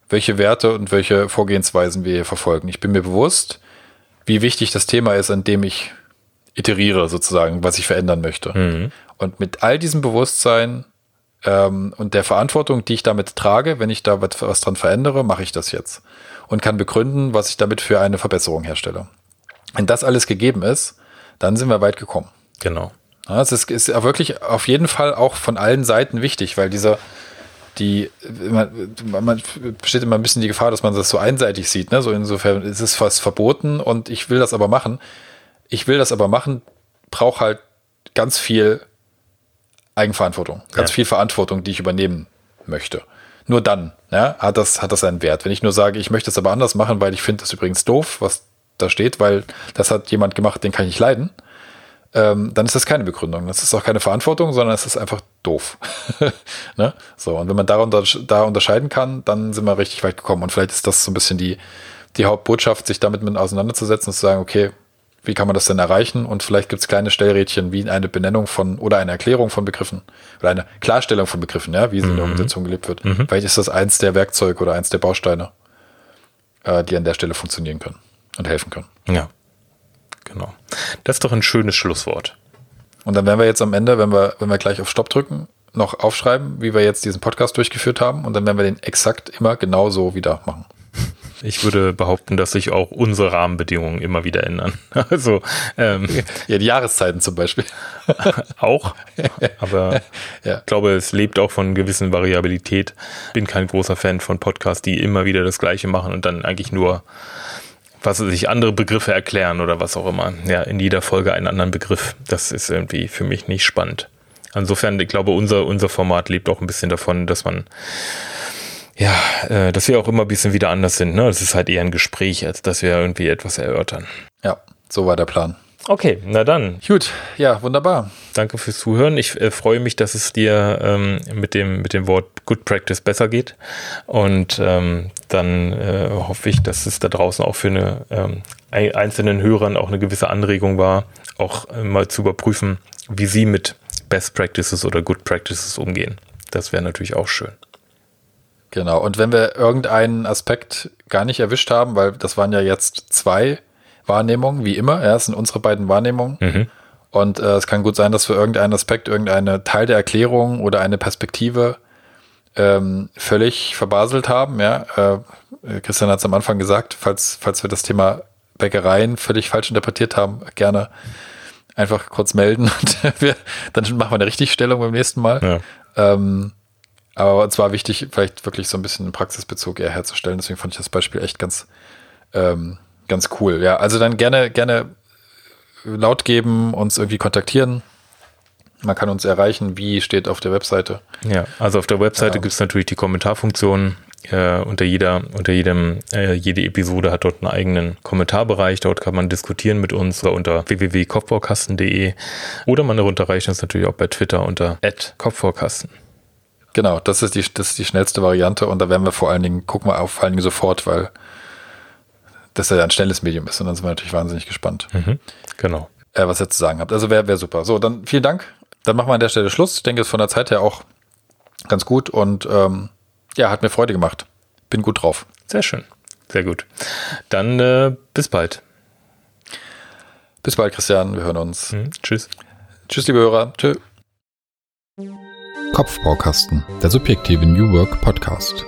A: welche Werte und welche Vorgehensweisen wir hier verfolgen. Ich bin mir bewusst, wie wichtig das Thema ist, an dem ich iteriere, sozusagen, was ich verändern möchte. Mhm. Und mit all diesem Bewusstsein ähm, und der Verantwortung, die ich damit trage, wenn ich da was, was dran verändere, mache ich das jetzt. Und kann begründen, was ich damit für eine Verbesserung herstelle. Wenn das alles gegeben ist, dann sind wir weit gekommen.
B: Genau.
A: Ja, es ist, wirklich auf jeden Fall auch von allen Seiten wichtig, weil dieser, die, man, man besteht immer ein bisschen die Gefahr, dass man das so einseitig sieht. Ne? So insofern ist es fast verboten und ich will das aber machen. Ich will das aber machen, brauche halt ganz viel Eigenverantwortung, ganz ja. viel Verantwortung, die ich übernehmen möchte. Nur dann ja, hat, das, hat das einen Wert. Wenn ich nur sage, ich möchte es aber anders machen, weil ich finde das übrigens doof, was da steht, weil das hat jemand gemacht, den kann ich leiden ähm, dann ist das keine Begründung. Das ist auch keine Verantwortung, sondern es ist einfach doof. ne? So, und wenn man darunter, da unterscheiden kann, dann sind wir richtig weit gekommen. Und vielleicht ist das so ein bisschen die, die Hauptbotschaft, sich damit mit auseinanderzusetzen und zu sagen, okay, wie kann man das denn erreichen? Und vielleicht gibt es kleine Stellrädchen wie eine Benennung von oder eine Erklärung von Begriffen oder eine Klarstellung von Begriffen, ja, wie sie mhm. in der mhm. Organisation gelebt wird. Mhm. Vielleicht ist das eins der Werkzeuge oder eins der Bausteine, äh, die an der Stelle funktionieren können und helfen können.
B: Ja. Genau. Das ist doch ein schönes Schlusswort.
A: Und dann werden wir jetzt am Ende, wenn wir, wenn wir gleich auf Stopp drücken, noch aufschreiben, wie wir jetzt diesen Podcast durchgeführt haben. Und dann werden wir den exakt immer genau so wieder machen.
B: Ich würde behaupten, dass sich auch unsere Rahmenbedingungen immer wieder ändern. Also
A: ähm, ja, die Jahreszeiten zum Beispiel.
B: auch. Aber ja. ich glaube, es lebt auch von gewissen Variabilität. Bin kein großer Fan von Podcasts, die immer wieder das Gleiche machen und dann eigentlich nur was sich andere Begriffe erklären oder was auch immer. Ja, in jeder Folge einen anderen Begriff. Das ist irgendwie für mich nicht spannend. Insofern, ich glaube, unser, unser Format lebt auch ein bisschen davon, dass man, ja, äh, dass wir auch immer ein bisschen wieder anders sind. Ne? Das ist halt eher ein Gespräch, als dass wir irgendwie etwas erörtern.
A: Ja, so war der Plan.
B: Okay, na dann.
A: Gut, ja, wunderbar.
B: Danke fürs Zuhören. Ich äh, freue mich, dass es dir ähm, mit, dem, mit dem Wort Good Practice besser geht. Und ähm, dann äh, hoffe ich, dass es da draußen auch für eine ähm, einzelnen Hörern auch eine gewisse Anregung war, auch äh, mal zu überprüfen, wie sie mit Best Practices oder Good Practices umgehen. Das wäre natürlich auch schön.
A: Genau. Und wenn wir irgendeinen Aspekt gar nicht erwischt haben, weil das waren ja jetzt zwei Wahrnehmungen, wie immer. Ja, das sind unsere beiden Wahrnehmungen. Mhm. Und äh, es kann gut sein, dass wir irgendeinen Aspekt, irgendeine Teil der Erklärung oder eine Perspektive ähm, völlig verbaselt haben. Ja, äh, Christian hat es am Anfang gesagt, falls, falls wir das Thema Bäckereien völlig falsch interpretiert haben, gerne einfach kurz melden und wir, dann machen wir eine Richtigstellung beim nächsten Mal. Ja. Ähm, aber es war wichtig, vielleicht wirklich so ein bisschen einen Praxisbezug eher herzustellen. Deswegen fand ich das Beispiel echt ganz, ähm, ganz cool. Ja, also dann gerne, gerne laut geben, uns irgendwie kontaktieren. Man kann uns erreichen, wie steht auf der Webseite.
B: Ja, also auf der Webseite ja. gibt es natürlich die Kommentarfunktion. Äh, unter jeder, unter jedem, äh, jede Episode hat dort einen eigenen Kommentarbereich. Dort kann man diskutieren mit uns unter www.kopfbaukasten.de oder man erreicht uns natürlich auch bei Twitter unter @kopfbaukasten.
A: Genau, das ist die, das ist die schnellste Variante und da werden wir vor allen Dingen, gucken wir auf vor allen Dingen sofort, weil das ja ein schnelles Medium ist und dann sind wir natürlich wahnsinnig gespannt.
B: Mhm, genau.
A: Äh, was ihr zu sagen habt. Also wäre wär super. So, dann vielen Dank. Dann machen wir an der Stelle Schluss. Ich denke, es ist von der Zeit her auch ganz gut und ähm, ja, hat mir Freude gemacht. Bin gut drauf.
B: Sehr schön. Sehr gut. Dann äh, bis bald.
A: Bis bald, Christian. Wir hören uns.
B: Mhm, tschüss.
A: Tschüss, liebe Hörer. Tschö.
C: Kopfbaukasten, der subjektive New Work Podcast.